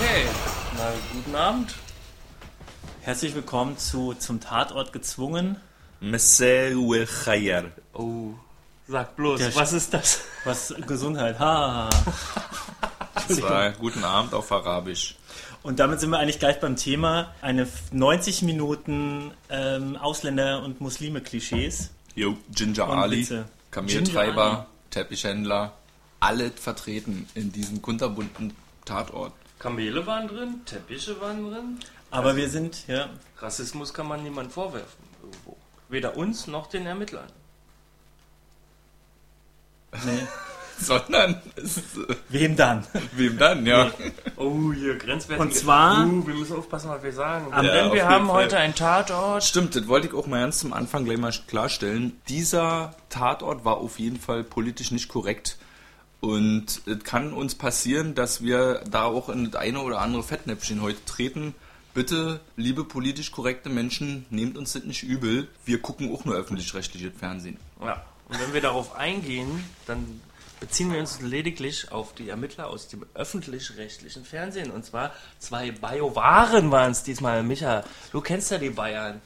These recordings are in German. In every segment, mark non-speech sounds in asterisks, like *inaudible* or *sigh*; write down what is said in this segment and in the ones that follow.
Okay, na guten Abend. Herzlich willkommen zu Zum Tatort gezwungen. Messeruel Khayer. Oh, sag bloß, Der was ist das? Was Gesundheit, ha. Das guten Abend auf Arabisch. Und damit sind wir eigentlich gleich beim Thema eine 90 Minuten ähm, Ausländer- und Muslime-Klischees. Jo, Ginger und Ali, Witze. Kameltreiber, Teppichhändler, alle vertreten in diesem kunterbunten Tatort. Kamele waren drin, Teppiche waren drin. Aber wir sind, ja, Rassismus kann man niemand vorwerfen irgendwo. Weder uns noch den Ermittlern. nee. *laughs* Sondern, es, äh, Wem dann? wem dann, ja? Oh, hier grenzwertig. Und zwar- Uh, wir müssen aufpassen, was wir sagen. Ja, Denn wir haben Fall. heute einen Tatort. Stimmt, das wollte ich auch mal ganz zum Anfang gleich mal klarstellen. Dieser Tatort war auf jeden Fall politisch nicht korrekt. Und es kann uns passieren, dass wir da auch in das eine oder andere Fettnäpfchen heute treten. Bitte, liebe politisch korrekte Menschen, nehmt uns das nicht übel. Wir gucken auch nur öffentlich-rechtliches Fernsehen. Ja. Und wenn wir darauf eingehen, dann beziehen wir uns lediglich auf die Ermittler aus dem öffentlich-rechtlichen Fernsehen. Und zwar zwei Biowaren waren es diesmal. Micha, du kennst ja die Bayern.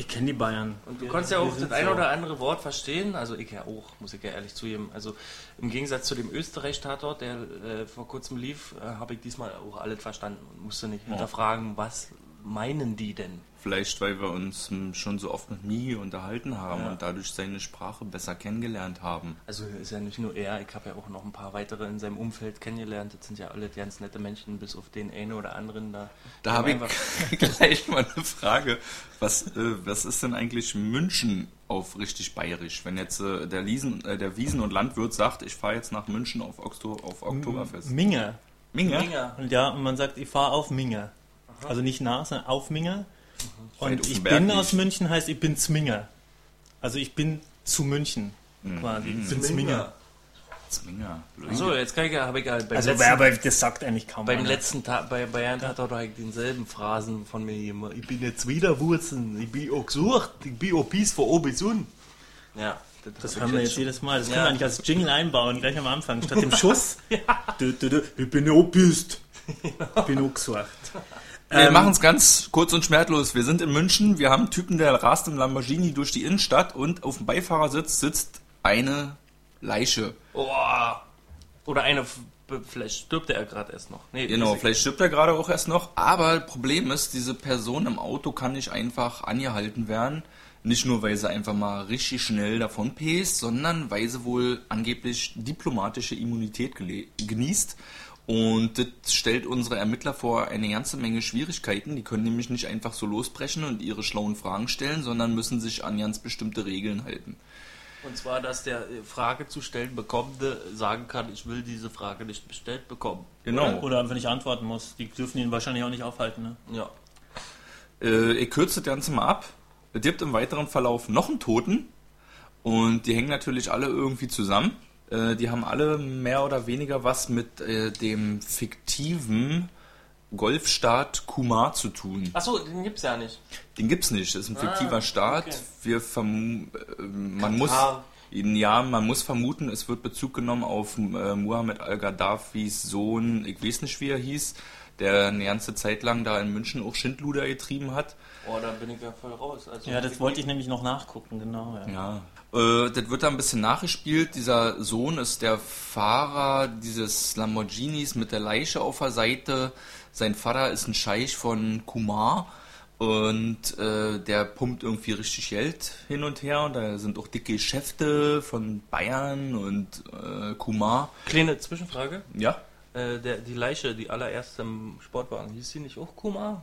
Ich kenne die Bayern. Und du kannst ja wir auch das ein so. oder andere Wort verstehen. Also ich ja auch, muss ich ja ehrlich zugeben. Also im Gegensatz zu dem Österreich-Tatort, der äh, vor kurzem lief, äh, habe ich diesmal auch alles verstanden und musste nicht hinterfragen, was meinen die denn? Vielleicht, weil wir uns hm, schon so oft mit Migi unterhalten haben und dadurch seine Sprache besser kennengelernt haben. Also ist ja nicht nur er, ich habe ja auch noch ein paar weitere in seinem Umfeld kennengelernt. Das sind ja alle ganz nette Menschen, bis auf den einen oder anderen da. Da habe ich *laughs* gleich mal eine Frage. Was, äh, was ist denn eigentlich München auf richtig bayerisch? Wenn jetzt äh, der, Liesen, äh, der Wiesen- und Landwirt sagt, ich fahre jetzt nach München auf, Okto auf Oktoberfest. Minge. Minge? Minger. Und ja, und man sagt, ich fahre auf Minge. Also nicht nach, sondern auf Minge. Und ich bin nicht. aus München heißt, ich bin Zminger. Also ich bin zu München. Quasi. Ich bin Zminger. Zminger. So, jetzt kann ich ja, habe ich ja beim Also, letzten, aber das sagt eigentlich kaum beim einer. letzten Tag bei Bayern hat er doch denselben Phrasen von mir immer. Ich bin jetzt wieder Wurzeln, ich bin auch gesucht, ich bin auch oben bis unten. Ja, Das hab hören ich wir jetzt jetzt jedes Mal. Das können Ja. wir eigentlich als Jingle einbauen, gleich am Anfang. Statt dem *laughs* Schuss. Du, du, du, ich bin auch bist. Ich bin auch gesucht. Wir Ähm, machen es ganz kurz und schmerzlos. Wir sind in München, wir haben einen Typen, der rast im Lamborghini durch die Innenstadt und auf dem Beifahrersitz sitzt eine Leiche. Oh. Oder eine, vielleicht stirbt er gerade erst noch. Nee, Genau, vielleicht stirbt er gerade auch erst noch. Aber Problem ist, diese Person im Auto kann nicht einfach angehalten werden. Nicht nur, weil sie einfach mal richtig schnell davon päst, sondern weil sie wohl angeblich diplomatische Immunität genießt. Und das stellt unsere Ermittler vor eine ganze Menge Schwierigkeiten. Die können nämlich nicht einfach so losbrechen und ihre schlauen Fragen stellen, sondern müssen sich an ganz bestimmte Regeln halten. Und zwar, dass der äh, Frage zu stellen Bekommende sagen kann, ich will diese Frage nicht bestellt bekommen. Genau. Oder einfach nicht antworten muss. Die dürfen ihn wahrscheinlich auch nicht aufhalten. Ne? Ja. Äh, ich kürze das Ganze mal ab. Es gibt im weiteren Verlauf noch einen Toten. Und die hängen natürlich alle irgendwie zusammen. Äh, die haben alle mehr oder weniger was mit äh, dem fiktiven Golfstaat Kumar zu tun. Achso, den gibt's ja nicht. Den gibt's nicht. Das ist ein fiktiver Ah, Staat. okay. Wir verm äh, man muss Katar. ja, man muss vermuten, es wird Bezug genommen auf äh, Muhammad al-Gaddafis Sohn, ich weiß nicht, wie er hieß, der eine ganze Zeit lang da in München auch Schindluder getrieben hat. Oh, da bin ich ja voll raus. Also, Ja, das wollte ich nämlich noch nachgucken, genau. Ja. Ja. Äh, das wird da ein bisschen nachgespielt. Dieser Sohn ist der Fahrer dieses Lamborghinis mit der Leiche auf der Seite. Sein Vater ist ein Scheich von Kumar. Und äh, der pumpt irgendwie richtig Geld hin und her. Und da sind auch dicke Geschäfte von Bayern und äh, Kumar. Kleine Zwischenfrage. Ja. Äh, der, die Leiche, die allererste im Sportwagen, hieß sie nicht auch Kumar?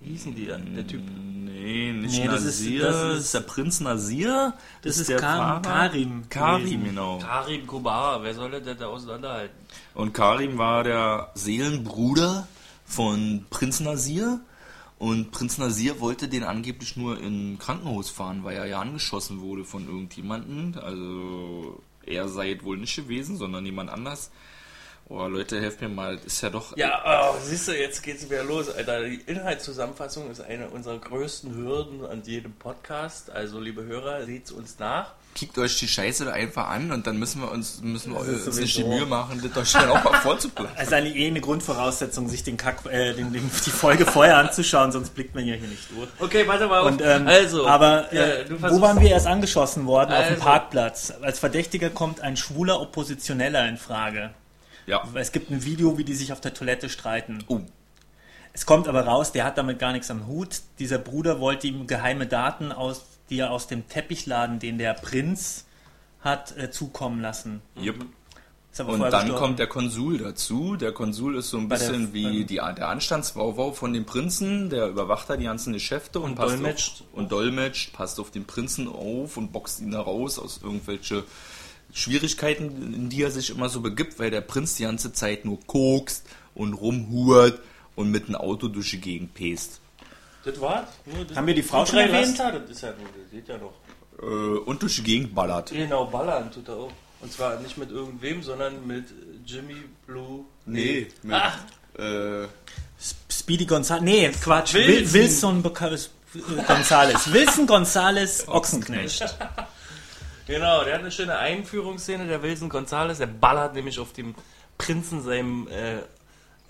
Wie hießen die denn, der Typ? Nee, nicht Nee, das ist- Nasir. das Das ist- der Prinz Nasir. Das ist der Karim- Fahrer. Karim Karim, genau. Karim Kumar, wer soll denn da auseinanderhalten? Und Karim war der Seelenbruder von Prinz Nasir. Und Prinz Nasir wollte den angeblich nur in Krankenhaus fahren, weil er ja angeschossen wurde von irgendjemandem. Also er sei es wohl nicht gewesen, sondern jemand anders. Oh Leute, helft mir mal. Das ist ja doch. Ja, oh, siehst du, jetzt geht's wieder los, Alter. Die Inhaltszusammenfassung ist eine unserer größten Hürden an jedem Podcast. Also, liebe Hörer, seht's uns nach. kickt euch die Scheiße da einfach an und dann müssen wir uns, müssen wir Das uns nicht die Mühe machen, das euch dann auch mal vorzuplanen. Also *laughs* eigentlich eh eine Grundvoraussetzung, sich den Kack, äh, den, den, die Folge vorher anzuschauen, sonst blickt man ja hier nicht durch. Okay, warte mal. Und, ähm, also, aber ja, äh, du wo waren wir erst angeschossen worden? Auf dem Also. Parkplatz. Als Verdächtiger kommt ein schwuler Oppositioneller in Frage. Ja. Es gibt ein Video, wie die sich auf der Toilette streiten. Oh, Es kommt aber raus, der hat damit gar nichts am Hut. Dieser Bruder wollte ihm geheime Daten aus, die er aus dem Teppichladen, den der Prinz hat, äh, zukommen lassen. yep. Und dann gestorben. kommt der Konsul dazu. Der Konsul ist so ein Bei der- bisschen wie die, der Anstandswauwau von dem Prinzen. Der überwacht da die ganzen Geschäfte und, Und passt dolmetscht. Auf, und dolmetscht, passt auf den Prinzen auf und boxt ihn da raus aus irgendwelche Schwierigkeiten, in die er sich immer so begibt, weil der Prinz die ganze Zeit nur kokst und rumhurt und mit einem Auto durch die Gegend pest. Das war? Nur das- Haben wir die Frau Und schon erwähnt? Laster, Das ist ja, das geht ja noch. Äh, und durch die Gegend ballert. Genau, ballern tut er auch. Und zwar nicht mit irgendwem, sondern mit Jimmy Blue. Nee, mit, Ach. äh, Speedy Gonzales. Nee, Quatsch. Wilson. Wilson, äh, Gonzales. Wilson Gonzales Ochsenknecht. Genau, der hat eine schöne Einführungsszene, der Wilson Gonzales. Der ballert nämlich auf dem Prinzen seinem äh,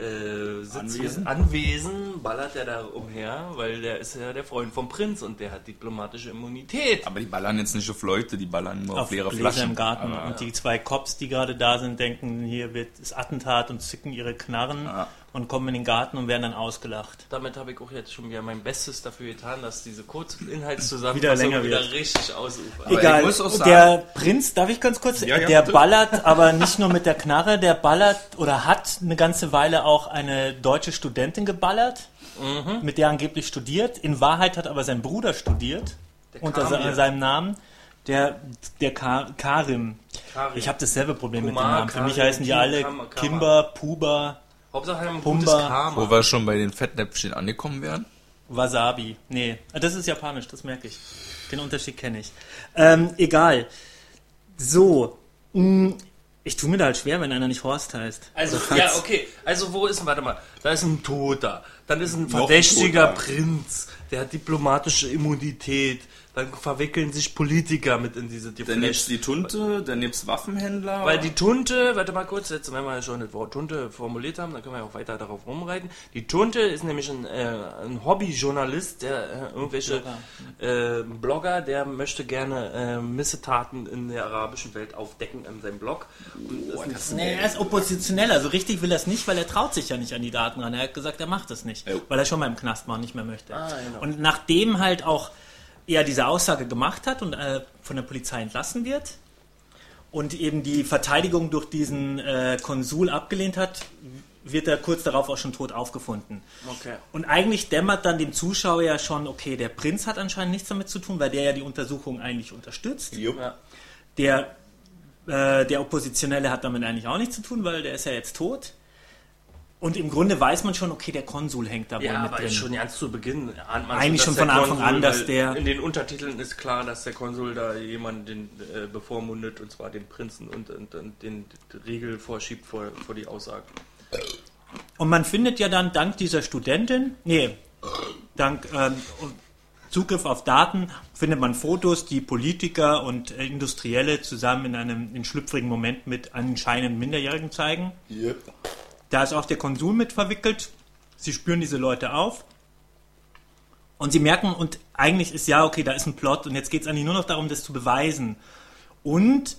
äh, Sitz Anwesen? Anwesen, ballert er da umher, weil der ist ja der Freund vom Prinz und der hat diplomatische Immunität. aber die ballern jetzt nicht auf Leute, die ballern nur auf, Auf leere Gläser Flaschen. im Garten. Aber, und die zwei Cops, die gerade da sind, denken, hier wird das Attentat und zücken ihre Knarren Ja. Und kommen in den Garten und werden dann ausgelacht. Damit habe ich auch jetzt schon wieder mein Bestes dafür getan, dass diese Wieder Kurzinhaltszusammenfassung länger wieder, wird. richtig ausufert. Egal, ich muss auch sagen- der Prinz, darf ich ganz kurz, Ja, ja, der bitte. ballert aber nicht nur mit der Knarre, der ballert oder hat eine ganze Weile auch eine deutsche Studentin geballert, Mhm. mit der er angeblich studiert. In Wahrheit hat aber sein Bruder studiert, Der unter Kamil. se seinem Namen. Der, der Ka Karim. Karim. Ich habe dasselbe Problem mit Kumar, den Namen. Für mich Karim, heißen die Kim, alle Kam- Kama. Kimber, Puba, Hauptsache ein Pumba. gutes Karma. Wo wir schon bei den Fettnäpfchen angekommen wären. Wasabi. Nee, das ist japanisch, das merke ich. Den Unterschied kenne ich. Ähm, egal. So. mh, Ich tue mir da halt schwer, wenn einer nicht Horst heißt. Also, ja, okay. Also, wo ist, warte mal, da ist ein Toter. Dann ist ein verdächtiger. Prinz. Der hat diplomatische Immunität. Dann verwickeln sich Politiker mit in diese Dann nebst die Tunte, dann nebst Waffenhändler. Weil die Tunte, warte mal kurz, jetzt, wenn wir schon das Wort Tunte formuliert haben, dann können wir auch weiter darauf rumreiten. Die Tunte ist nämlich ein, äh, ein Hobbyjournalist, der äh, irgendwelche Blogger. Äh, Blogger, der möchte gerne äh, Missetaten in der arabischen Welt aufdecken in seinem Blog. Und Boah, ist Nee, er ist Oppositioneller. So richtig will er es nicht, weil er traut sich ja nicht an die Daten ran. Er hat gesagt, er macht es nicht, weil er schon mal im Knast war und nicht mehr möchte. Ah, genau. Und nachdem halt auch er diese Aussage gemacht hat und äh, von der Polizei entlassen wird und eben die Verteidigung durch diesen äh, Konsul abgelehnt hat, wird er kurz darauf auch schon tot aufgefunden. Okay. Und eigentlich dämmert dann dem Zuschauer ja schon, okay, der Prinz hat anscheinend nichts damit zu tun, weil der ja die Untersuchung eigentlich unterstützt. Jupp. Ja. Der, äh, der Oppositionelle hat damit eigentlich auch nichts zu tun, weil der ist ja jetzt tot. Und im Grunde weiß man schon, okay, der Konsul hängt da wohl Ja, mit aber drin. schon ganz zu Beginn ahnt man Eigentlich schon dass von Anfang an, dass der- In den Untertiteln ist klar, dass der Konsul da jemanden äh, bevormundet, und zwar den Prinzen, und, und, und den Riegel vorschiebt vor, vor die Aussagen. Und man findet ja dann dank dieser Studentin, nee, dank ähm, Zugriff auf Daten, findet man Fotos, die Politiker und Industrielle zusammen in einem in schlüpfrigen Moment mit anscheinend Minderjährigen zeigen. Yep. Da ist auch der Konsul mit verwickelt. Sie spüren diese Leute auf. Und sie merken, und eigentlich ist ja, okay, da ist ein Plot und jetzt geht es eigentlich nur noch darum, das zu beweisen. Und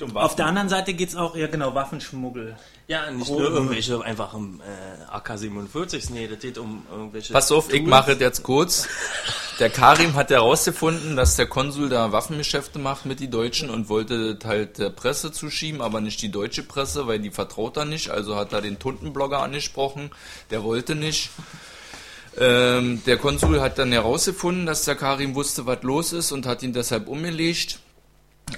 um auf der anderen Seite geht es auch, ja genau, Waffenschmuggel. Ja, nicht nur irgendwelche einfachen äh, AK-47, nee, das geht um irgendwelche... Pass auf, ich mache es jetzt kurz. Der Karim hat herausgefunden, dass der Konsul da Waffengeschäfte macht mit die Deutschen und wollte das halt der Presse zuschieben, aber nicht die deutsche Presse, weil die vertraut er nicht. Also hat er den Tuntenblogger angesprochen, der wollte nicht. Ähm, der Konsul hat dann herausgefunden, dass der Karim wusste, was los ist und hat ihn deshalb umgelegt.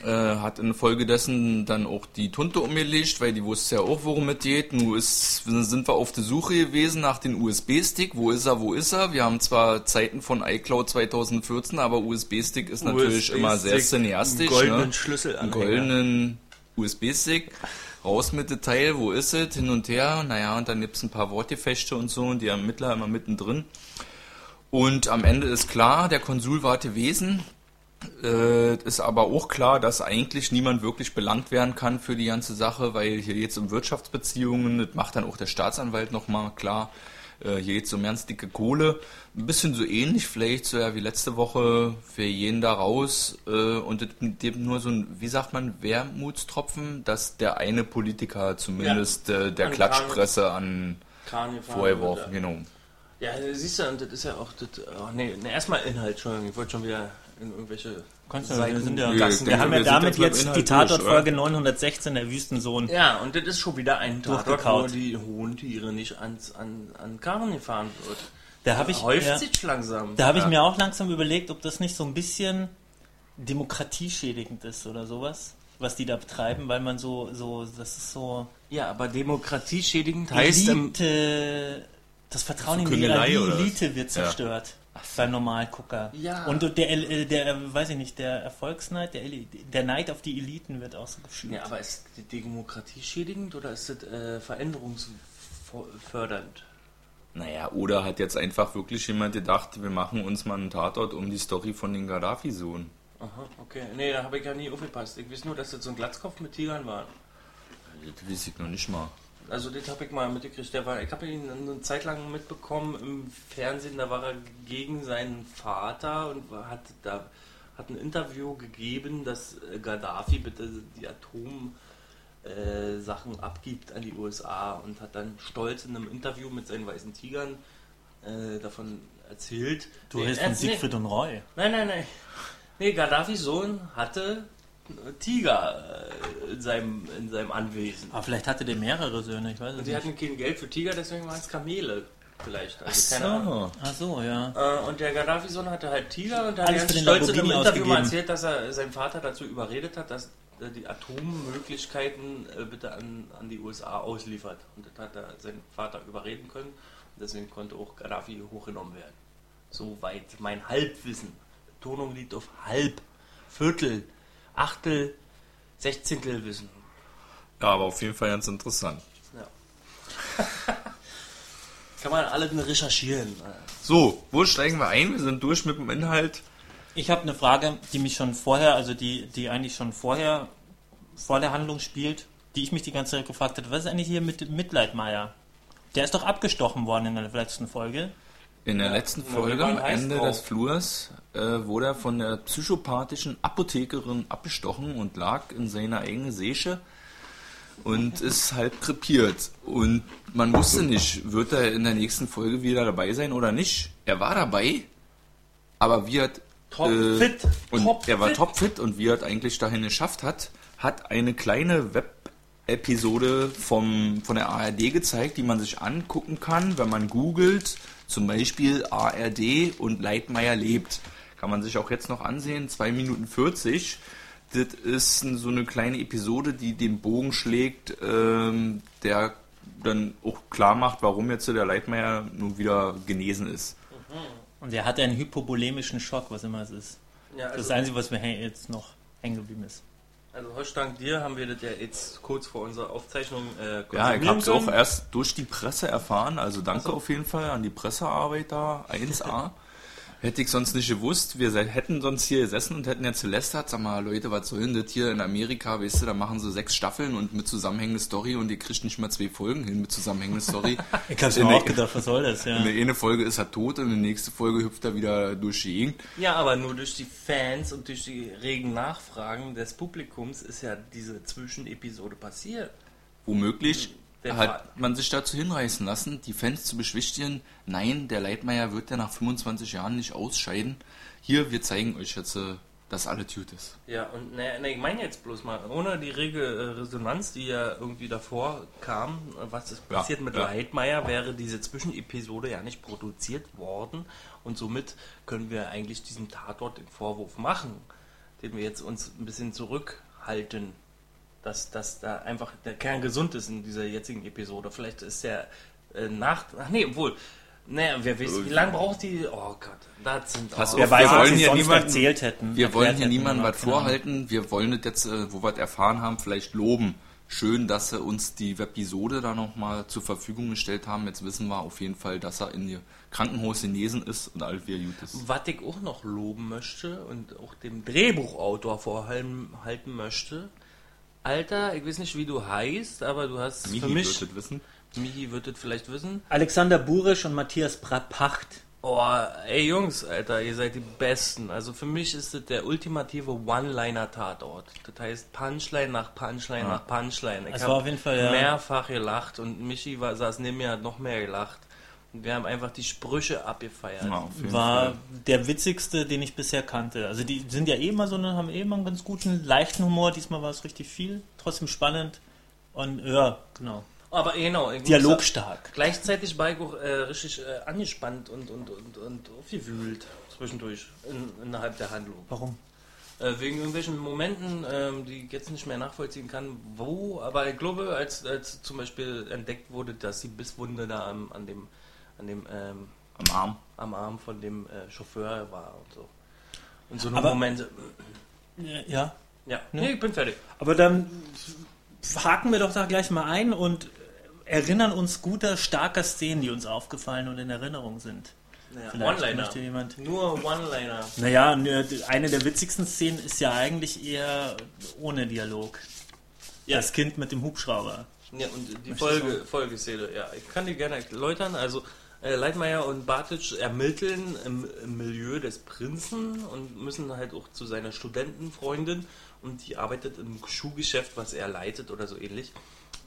Äh, hat infolgedessen dann auch die Tunte umgelegt, weil die wusste ja auch, worum es geht. Nun ist, sind wir auf der Suche gewesen nach dem USB-Stick. Wo ist er, wo ist er? Wir haben zwar Zeiten von iCloud 2014, aber USB-Stick ist natürlich USB-Stick, immer sehr cineastisch. goldenen ne? Schlüsselanhänger. Einen goldenen USB-Stick. Raus mit Detail, wo ist es? Hin und her. Naja, und dann gibt's ein paar Wortgefechte und so und die Ermittler immer mittendrin. Und am Ende ist klar, der Konsul war gewesen. Äh, ist aber auch klar, dass eigentlich niemand wirklich belangt werden kann für die ganze Sache, weil hier geht es um Wirtschaftsbeziehungen, das macht dann auch der Staatsanwalt nochmal klar. Äh, hier geht es um ganz dicke Kohle. Ein bisschen so ähnlich vielleicht so ja wie letzte Woche für jeden da raus. Äh, und das gibt nur so ein, wie sagt man, Wermutstropfen, dass der eine Politiker zumindest Ja. äh, der An Klatschpresse an Kran gefahren vorgeworfen, genau. Ja, siehst du, und das ist ja auch das. Oh, nee, nee erstmal Inhalt, Entschuldigung, ich wollte schon wieder in irgendwelche. Kannst du, wir sind ja, Nö, wir haben wir ja sind damit jetzt die Tatortfolge 916, der Wüstensohn. Ja, und das ist schon wieder ein Tatort, wo die hohen Tiere nicht ans, an, an Karren gefahren wird. Da habe ich, Häuft ja, sich langsam. da habe ich Ja. mir auch langsam überlegt, ob das nicht so ein bisschen demokratieschädigend ist oder sowas, was die da betreiben, weil man so, so, das ist so Ja, aber demokratieschädigend heißt. ähm, Elite, das Vertrauen in die? Elite wird zerstört. Beim Normalgucker. Ja. Und der, äh, der, äh, weiß ich nicht, der Erfolgsneid, der, der Neid auf die Eliten wird auch so geschürt. ja, aber ist die Demokratie schädigend oder ist das äh, veränderungsfördernd? Naja, oder hat jetzt einfach wirklich jemand gedacht, wir machen uns mal einen Tatort um die Story von den Gaddafi-Sohn. Aha, okay. Nee, da habe ich ja nie aufgepasst. Ich weiß nur, dass das so ein Glatzkopf mit Tigern war. Das weiß ich noch nicht mal. Also das habe ich mal mitgekriegt. Der war, ich habe ihn eine Zeit lang mitbekommen im Fernsehen. Da war er gegen seinen Vater und hat da hat ein Interview gegeben, dass äh, Gaddafi bitte die Atom äh, Sachen abgibt an die USA und hat dann stolz in einem Interview mit seinen weißen Tigern äh, davon erzählt. Du redest von ernst, nee. Siegfried und Roy. Nein, nein, nein. Nee, Gaddafis Sohn hatte Tiger äh, in seinem, in seinem Anwesen. Aber vielleicht hatte der mehrere Söhne, ich weiß es Und die nicht. hatten kein Geld für Tiger, deswegen waren es Kamele. Vielleicht. Also Ach keine Ahnung. so. Ach so, ja. Äh, und der Gaddafi-Sohn hatte halt Tiger und da hat er stolz in einem Interview mal erzählt, dass er seinen Vater dazu überredet hat, dass er die Atommöglichkeiten äh, bitte an, an die USA ausliefert. Und das hat er seinen Vater überreden können. Und deswegen konnte auch Gaddafi hochgenommen werden. Soweit mein Halbwissen. Tonung liegt auf halb, Viertel, Achtel, Sechzehntel Wissen. Ja, aber auf jeden Fall ganz interessant. Ja. *laughs* Kann man alle recherchieren. So, wo steigen wir ein? Wir sind durch mit dem Inhalt. Ich habe eine Frage, die mich schon vorher, also die, die eigentlich schon vorher vor der Handlung spielt, die ich mich die ganze Zeit gefragt habe. Was ist eigentlich hier mit Mitleidmeier? Der ist doch abgestochen worden in der letzten Folge. In der Ja, letzten Folge, am Ende drauf. des Flurs, äh, wurde er von der psychopathischen Apothekerin abgestochen und lag in seiner engen Säche und ist halb krepiert. Und man wusste nicht, wird er in der nächsten Folge wieder dabei sein oder nicht. Er war dabei, aber wie hat Topfit, und topfit. er war topfit und wie er eigentlich dahin geschafft hat, hat eine kleine Web-Episode vom, von der ARD gezeigt, die man sich angucken kann, wenn man googelt, zum Beispiel ARD und Leitmeier lebt. Kann man sich auch jetzt noch ansehen, 2 Minuten 40. Das ist so eine kleine Episode, die den Bogen schlägt, ähm, der dann auch klar macht, warum jetzt der Leitmeier nun wieder genesen ist. Und er hatte einen hypovolemischen Schock, was immer es ist. Ja, Das ist also, das Einzige, was mir jetzt noch hängen geblieben ist. Also Horst, dank dir haben wir das ja jetzt kurz vor unserer Aufzeichnung äh, Ja, ich habe es auch erst durch die Presse erfahren, also danke auf jeden Fall an die Pressearbeit da, 1A. *laughs* Hätte ich sonst nicht gewusst, wir hätten sonst hier gesessen und hätten jetzt gelästert, sag mal, Leute, was soll denn das hier in Amerika, weißt du, da machen sie sechs Staffeln und mit zusammenhängender Story und ihr kriegt nicht mal zwei Folgen hin mit zusammenhängender Story. *laughs* Ich hab's In mir der- auch gedacht, was soll das, ja. In der eine Folge ist er tot und in der nächsten Folge hüpft er wieder durch die Gegend. Ja, aber nur durch die Fans und durch die regen Nachfragen des Publikums ist ja diese Zwischenepisode passiert. Womöglich Der hat Fall. man sich dazu hinreißen lassen, die Fans zu beschwichtigen, nein, der Leitmeier wird ja nach 25 Jahren nicht ausscheiden. Hier, wir zeigen euch jetzt, äh, dass alle gut ist. Ja, und ne, ne, ich meine jetzt bloß mal, ohne die rege äh, Resonanz, die ja irgendwie davor kam, was ist Ja, passiert mit ja. Leitmeier, wäre diese Zwischenepisode ja nicht produziert worden und somit können wir eigentlich diesem Tatort den Vorwurf machen, den wir jetzt uns ein bisschen zurückhalten, dass, dass da einfach der Kern gesund ist in dieser jetzigen Episode. Vielleicht ist der äh, nach... Ach nee, obwohl... Naja, wer weiß, wie lange braucht die... Oh Gott, das sind... Pass oh, auf, Wer weiß, wir was wollen sie hier sonst niemanden- erzählt hätten. Wir wollen hier niemandem was genau. vorhalten, wir wollen das jetzt, äh, wo wir es erfahren haben, vielleicht loben. schön, dass sie uns die Episode da nochmal zur Verfügung gestellt haben. Jetzt wissen wir auf jeden Fall, dass er in ihr Krankenhaus genesen ist und alles wieder gut ist. Was ich auch noch loben möchte und auch dem Drehbuchautor vorhalten halten möchte. Alter, ich weiß nicht, wie du heißt, aber du hast Michi für mich, wird das wissen. Michi wird es vielleicht wissen. Alexander Burisch und Matthias Pacht. Oh, ey Jungs, Alter, ihr seid die Besten. Also für mich ist das der ultimative One-Liner-Tatort. Das heißt Punchline nach Punchline nach Punchline. Ich Es hab war auf jeden Fall, ja. mehrfach gelacht und Michi war, saß neben mir, hat noch mehr gelacht. Und wir haben einfach die Sprüche abgefeiert. Ja, War Fall. der witzigste, den ich bisher kannte. Also die sind ja eh immer so, eine- haben eh immer einen ganz guten, leichten Humor. Diesmal war es richtig viel, trotzdem spannend. Und ja, genau. Aber genau. Dialogstark. Gleichzeitig war ich auch äh, richtig äh, angespannt und, und, und, und aufgewühlt zwischendurch in, innerhalb der Handlung. Warum? Äh, wegen irgendwelchen Momenten, ähm, die ich jetzt nicht mehr nachvollziehen kann, wo, aber ich glaube, als, als zum Beispiel entdeckt wurde, dass die Bisswunde da am, an dem, an dem ähm, Am Arm. am Arm von dem äh, Chauffeur war und so. Und so eine Aber- Momente. Ja. Ja, nee, ich bin fertig. Aber dann haken wir doch da gleich mal ein und erinnern uns guter, starker Szenen, die uns aufgefallen und in Erinnerung sind. Naja, Vielleicht One-Liner. möchte jemand. Nur One-Liner. Naja, ne, eine der witzigsten Szenen ist ja eigentlich eher ohne Dialog. Ja. Das Kind mit dem Hubschrauber. Ja, und die Möchtest Folge, du? Folgeszene, ja. Ich kann die gerne erläutern. Also, äh, Leitmeier und Bartic ermitteln im, im Milieu des Prinzen und müssen halt auch zu seiner Studentenfreundin und die arbeitet im Schuhgeschäft, was er leitet oder so ähnlich.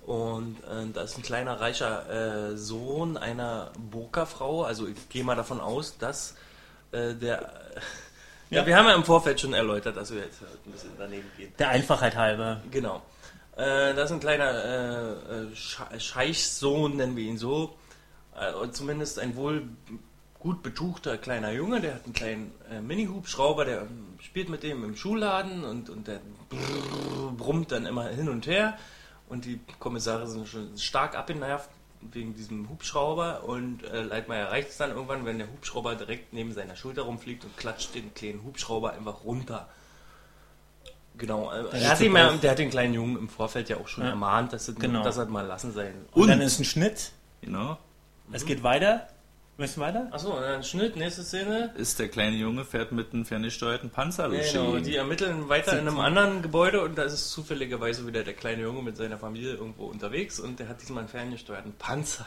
Und äh, da ist ein kleiner reicher äh, Sohn einer Burka-Frau. Also ich gehe mal davon aus, dass äh, der... *laughs* Ja. wir haben ja im Vorfeld schon erläutert, dass wir jetzt ein bisschen daneben gehen. Der Einfachheit halber. Genau. Äh, das ist ein kleiner äh, äh, Sche- Scheichsohn, nennen wir ihn so. Äh, zumindest ein wohl gut betuchter kleiner Junge, der hat einen kleinen äh, Mini-Hubschrauber, der ähm, spielt mit dem im Schulladen und, und der brummt dann immer hin und her. Und die Kommissare sind schon stark abgenervt wegen diesem Hubschrauber und äh, Leitmeier erreicht es dann irgendwann, wenn der Hubschrauber direkt neben seiner Schulter rumfliegt und klatscht den kleinen Hubschrauber einfach runter. Genau, äh, Der er hat Bruch. der hat den kleinen Jungen im Vorfeld ja auch schon Ja. ermahnt, dass er Genau. das mal lassen sein. Und, Und- dann ist ein Schnitt. Genau. Es geht weiter. Müssen wir weiter? Achso, und dann Schnitt, nächste Szene. Ist der kleine Junge, fährt mit einem ferngesteuerten Panzer die Genau, die ermitteln weiter in einem anderen Gebäude und da ist zufälligerweise wieder der kleine Junge mit seiner Familie irgendwo unterwegs und der hat diesmal einen ferngesteuerten Panzer.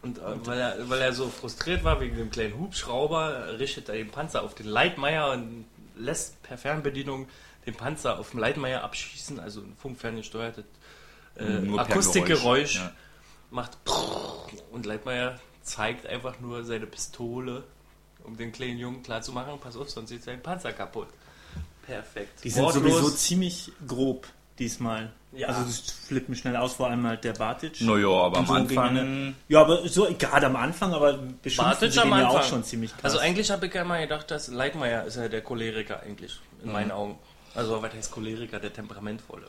Und äh, weil, er, weil er so frustriert war wegen dem kleinen Hubschrauber, richtet er den Panzer auf den Leitmeier und lässt per Fernbedienung den Panzer auf dem Leitmeier abschießen, also ein funkferngesteuertes äh, Nur per Akustikgeräusch. Geräusch, ja. Macht und Leitmeier zeigt einfach nur seine Pistole, um den kleinen Jungen klarzumachen, pass auf, sonst ist sein Panzer kaputt. Perfekt. Die sind Wortlos. sowieso ziemlich grob diesmal. Ja. Also das flippt mir schnell aus, vor allem halt der Bartic. Naja, aber am so Anfang. eine- Ja, aber so gerade am Anfang, aber beschimpfen Bartic sie am Anfang. auch schon ziemlich krass. Also eigentlich habe ich ja immer gedacht, dass Leitmeier ist ja der Choleriker eigentlich, in meinen Augen. Also was heißt Choleriker? Der Temperamentvolle.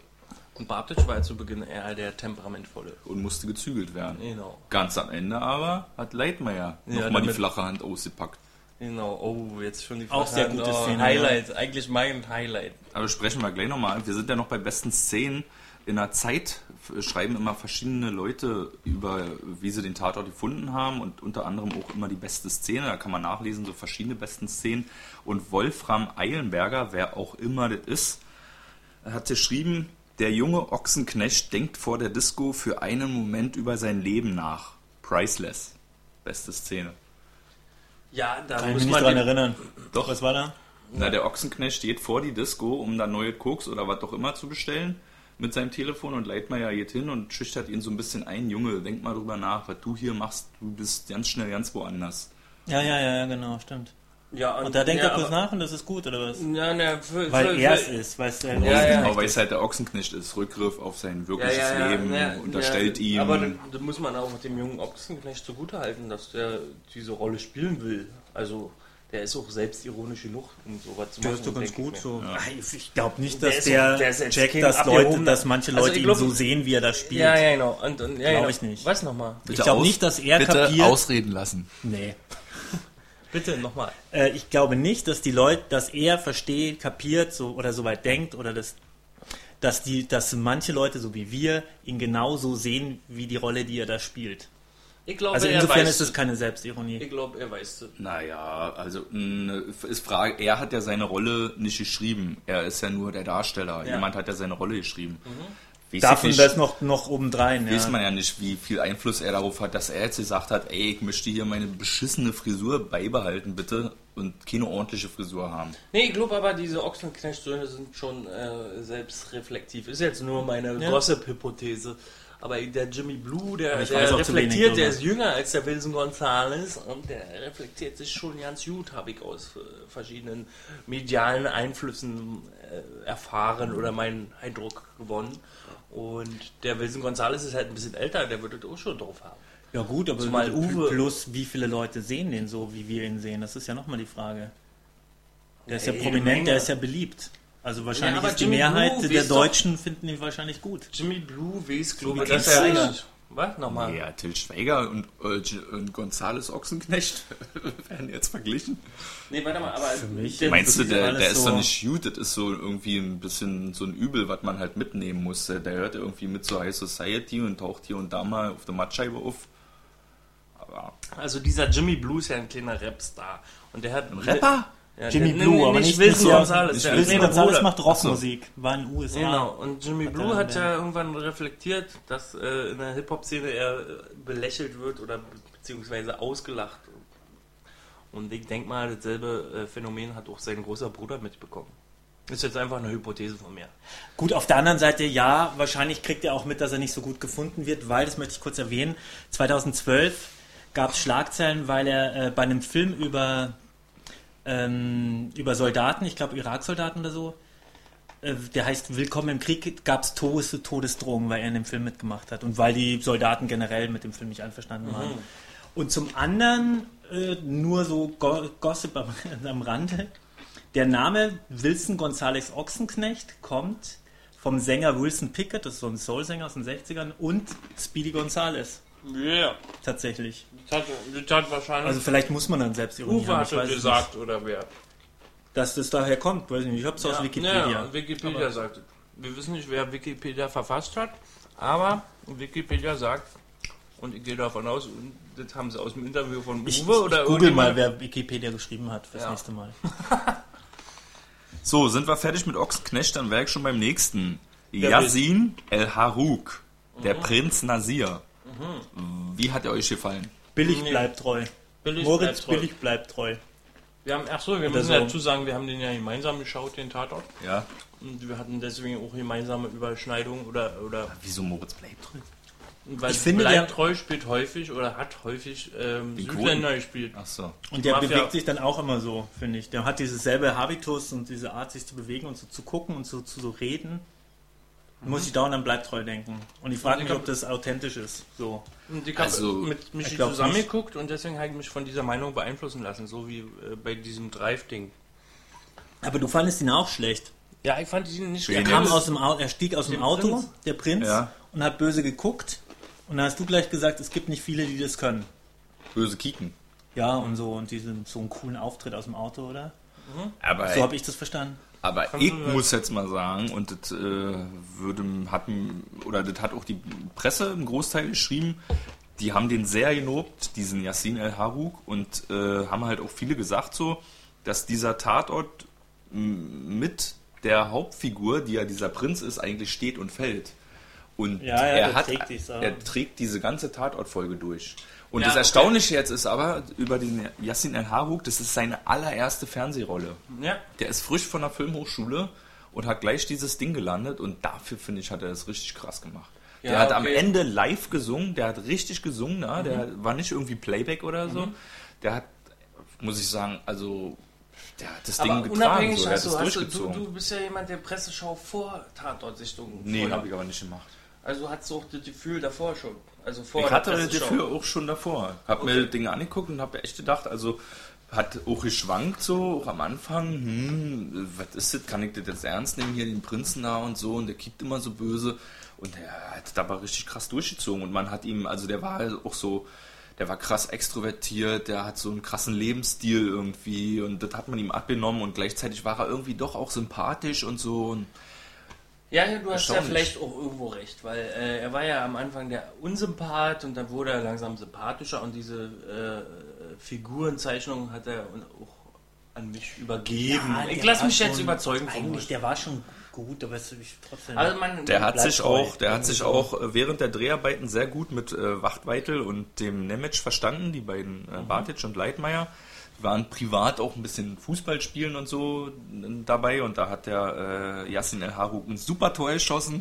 Und Bartic war ja zu Beginn eher der Temperamentvolle. Und musste gezügelt werden. Genau. Ganz am Ende aber hat Leitmeier Ja, nochmal die flache Hand ausgepackt. Genau. Oh, jetzt schon die Auch sehr Frage. gute oh, Szene, Highlight. Eigentlich mein Highlight. Aber sprechen wir gleich nochmal an. Wir sind ja noch bei besten Szenen. In der Zeit schreiben immer verschiedene Leute über, wie sie den Tatort gefunden haben und unter anderem auch immer die beste Szene. Da kann man nachlesen, so verschiedene besten Szenen. Und Wolfram Eilenberger, wer auch immer das ist, hat geschrieben, der junge Ochsenknecht denkt vor der Disco für einen Moment über sein Leben nach. Priceless. Beste Szene. Ja, da Kann ich muss mich nicht man dran erinnern. Doch. Was war da? Na, der Ochsenknecht steht vor die Disco, um da neue Koks oder was auch immer zu bestellen mit seinem Telefon und Leitmeier geht hin und schüchtert ihn so ein bisschen ein. Junge, denk mal drüber nach, was du hier machst. Du bist ganz schnell ganz woanders. Ja, ja, ja, ja, genau, stimmt. Ja, Und da denkt ja, er kurz nach und das ist gut, oder was? Ja, ne, für, Weil für, er es ist, es der Ja, ja. Genau, weil es halt der Ochsenknecht ist. Rückgriff auf sein wirkliches Leben, ja, unterstellt ja, ihm. Aber da, da muss man auch dem jungen Ochsenknecht zugutehalten, dass der diese Rolle spielen will. Also, der ist auch selbstironisch genug, um sowas zu Der machen. ist doch ganz gut so. Ich glaube nicht, Der dass der, der jetzt checkt, dass Leute, dass manche Also Leute ich glaub- ihn so sehen, wie er das spielt. Ja, ja, genau. Und, und, ja, Glaub genau. ich nicht. Was nochmal? Ich glaube nicht, dass er Bitte kapiert. ausreden lassen. Nee. Bitte nochmal. Äh, ich glaube nicht, dass die Leute, dass er versteht, kapiert so oder so weit denkt oder das dass, die, dass manche Leute, so wie wir, ihn genauso sehen, wie die Rolle, die er da spielt. Ich glaube, Also er insofern weiß ist es keine Selbstironie. Ich glaube, er weiß es. Naja, also mh, ist Frage, er hat ja seine Rolle nicht geschrieben. Er ist ja nur der Darsteller. Ja. Jemand hat ja seine Rolle geschrieben. Weiß Davon ich das noch, noch obendrein. weiß Ja. man ja nicht, wie viel Einfluss er darauf hat, dass er jetzt gesagt hat, ey, ich möchte hier meine beschissene Frisur beibehalten, bitte, und keine ordentliche Frisur haben. Nee, ich glaube aber, diese Ochsenknecht-Söhne sind schon äh, selbstreflektiv. Ist jetzt nur meine Ja. Gossip-Hypothese. Aber der Jimmy Blue, der, der zu wenig reflektiert, der ist jünger als der Wilson Gonzales und der reflektiert sich schon ganz gut, habe ich aus äh, verschiedenen medialen Einflüssen äh, erfahren oder meinen Eindruck gewonnen. Und der Wilson Gonzales ist halt ein bisschen älter, der würde das auch schon drauf haben. Ja gut, aber Zumal Uwe- plus wie viele Leute sehen den so, wie wir ihn sehen? Das ist ja nochmal die Frage. Der ist ja Ey, prominent, Menge. der ist ja beliebt. Also wahrscheinlich aber ist die Jimmy Mehrheit Blue der Deutschen finden ihn wahrscheinlich gut. Jimmy Blue weiß, glaube wie ich, dass er... Schweiger. Was? Nochmal? Ja, Till Schweiger und, äh, und Gonzales Ochsenknecht *laughs* werden jetzt verglichen. Nee, warte mal, aber... Für mich- der, Meinst du, ja der, der ist so- doch nicht gut, das ist so irgendwie ein bisschen so ein Übel, was man halt mitnehmen muss. Der hört irgendwie mit zur High Society und taucht hier und da mal auf der Mattscheibe auf. Aber Also dieser Jimmy Blue ist ja ein kleiner Rapstar. Und der hat... ein Rapper? Ja, Jimmy der, Blue, aber nicht Wilson Wilson Gonzales. nicht der Wilson kleine Gonzales Bruder. macht Rockmusik, war in den USA. Genau, und Jimmy Hat Blue hat ja irgendwann reflektiert, dass äh, in der Hip-Hop-Szene er belächelt wird oder be- beziehungsweise ausgelacht. Und ich denke mal, dasselbe äh, Phänomen hat auch sein großer Bruder mitbekommen. Ist jetzt einfach eine Hypothese von mir. Gut, auf der anderen Seite, ja, wahrscheinlich kriegt er auch mit, dass er nicht so gut gefunden wird, weil, das möchte ich kurz erwähnen, 2012 gab es Schlagzeilen, weil er äh, bei einem Film über, ähm, über Soldaten, ich glaube Irak-Soldaten oder so, äh, der heißt Willkommen im Krieg, gab es Todes Todesdrohungen, weil er in dem Film mitgemacht hat. Und weil die Soldaten generell mit dem Film nicht einverstanden waren. Und zum anderen, äh, nur so Go Gossip am, *laughs* am Rande, der Name Wilson Gonzales Ochsenknecht kommt vom Sänger Wilson Pickett, das ist so ein Soul-Sänger aus den 60ern, und Speedy Gonzales, Ja, tatsächlich. Das hat, das hat wahrscheinlich Also vielleicht muss man dann selbst Uwe haben, hat ich weiß das es gesagt, oder wer? Dass das daher kommt, weiß ich nicht, ich hab's aus Wikipedia. Ja, Wikipedia sagt. Wir wissen nicht, wer Wikipedia verfasst hat, aber Wikipedia sagt, und ich gehe davon aus, und das haben sie aus dem Interview von Uwe Ich, oder ich google mal, wer Wikipedia geschrieben hat fürs Ja. nächste Mal. *laughs* So, sind wir fertig mit Ochsenknecht, dann wäre ich schon beim nächsten. Wer Yasin El Harouk, der Mhm. Prinz Nasir. Wie hat er euch gefallen? Billig Nee. bleibt treu. Billig Moritz bleibt treu. Billig bleibt treu. Wir haben, ach so, wir Oder müssen so. dazu sagen, wir haben den ja gemeinsam geschaut, den Tatort. Ja. Und wir hatten deswegen auch gemeinsame Überschneidungen oder, oder Wieso Moritz bleibt treu? weil Ich finde, Bleibt der- treu spielt häufig oder hat häufig ähm, Südländer gespielt. Ach so. Und der Mafia- bewegt sich dann auch immer so, finde ich. Der hat dieses selbe Habitus und diese Art, sich zu bewegen und so zu gucken und so zu so reden. Muss ich dauernd an Bleibtreu denken. Und ich frage mich, ob das authentisch ist. So. Und ich habe Also, mit Michi zusammengeguckt und deswegen habe ich mich von dieser Meinung beeinflussen lassen, so wie äh, bei diesem Drive-Ding. Aber du fandest ihn auch schlecht. Ja, ich fand ihn nicht Wen Er kam aus dem Auto, er stieg aus dem Auto, Prinz? der Prinz, Ja. und hat böse geguckt. Und dann hast du gleich gesagt, es gibt nicht viele, die das können. Böse Kieken. Ja, und so, und diesen so einen coolen Auftritt aus dem Auto, oder? Aber, So habe ich das verstanden. Aber ich muss jetzt mal sagen, und das äh, würde, hat, oder das hat auch die Presse im Großteil geschrieben, die haben den sehr gelobt, diesen Yassin El Harouk, und äh, haben halt auch viele gesagt so, dass dieser Tatort mit der Hauptfigur, die ja dieser Prinz ist, eigentlich steht und fällt. Und Ja, ja, er, hat, trägt er trägt diese ganze Tatortfolge durch. Und Ja, das okay. Erstaunliche jetzt ist aber, über den Yassin El Harouk, das ist seine allererste Fernsehrolle. Ja, Der ist frisch von der Filmhochschule und hat gleich dieses Ding gelandet und dafür, finde ich, hat er das richtig krass gemacht. Ja, der hat am okay. Mhm. Ende live gesungen, der hat richtig gesungen, na? der war nicht irgendwie Playback oder so. Der hat, muss ich sagen, also, der hat das Ding aber getragen, unabhängig so, der hat hast das du, hast du, du, durchgezogen. du bist ja jemand, der Presseschau vor Tatortsichtung nee, habe ich aber nicht gemacht. Also hattest du auch das Gefühl davor schon. Also vor Ich der hatte Presseschau. dafür auch schon davor. Hab mir Okay. das Ding angeguckt und habe echt gedacht, also hat auch geschwankt so, auch am Anfang, hm, was ist das, kann ich das jetzt ernst nehmen, hier den Prinzen da und so? Und der kippt immer so böse. Und er hat das aber richtig krass durchgezogen. Und man hat ihm, also der war auch so, der war krass extrovertiert, der hat so einen krassen Lebensstil irgendwie. Und das hat man ihm abgenommen. Und gleichzeitig war er irgendwie doch auch sympathisch und so. Und Ja, ja, du hast ja vielleicht auch irgendwo recht, weil äh, er war ja am Anfang der Unsympath und dann wurde er langsam sympathischer und diese äh, Figurenzeichnung hat er auch an mich übergeben. ich der lasse mich jetzt überzeugen Eigentlich, der war schon gut, aber es ist trotzdem. Also man, Der hat sich auch, der hat sich Irgendwie auch äh, während der Dreharbeiten sehr gut mit äh, Wachtweitel und dem Nemec verstanden, die beiden äh, Bartic und Leitmeier. Waren privat auch ein bisschen Fußball spielen und so äh, dabei und da hat der äh, Yassin El Haruk ein super Tor geschossen.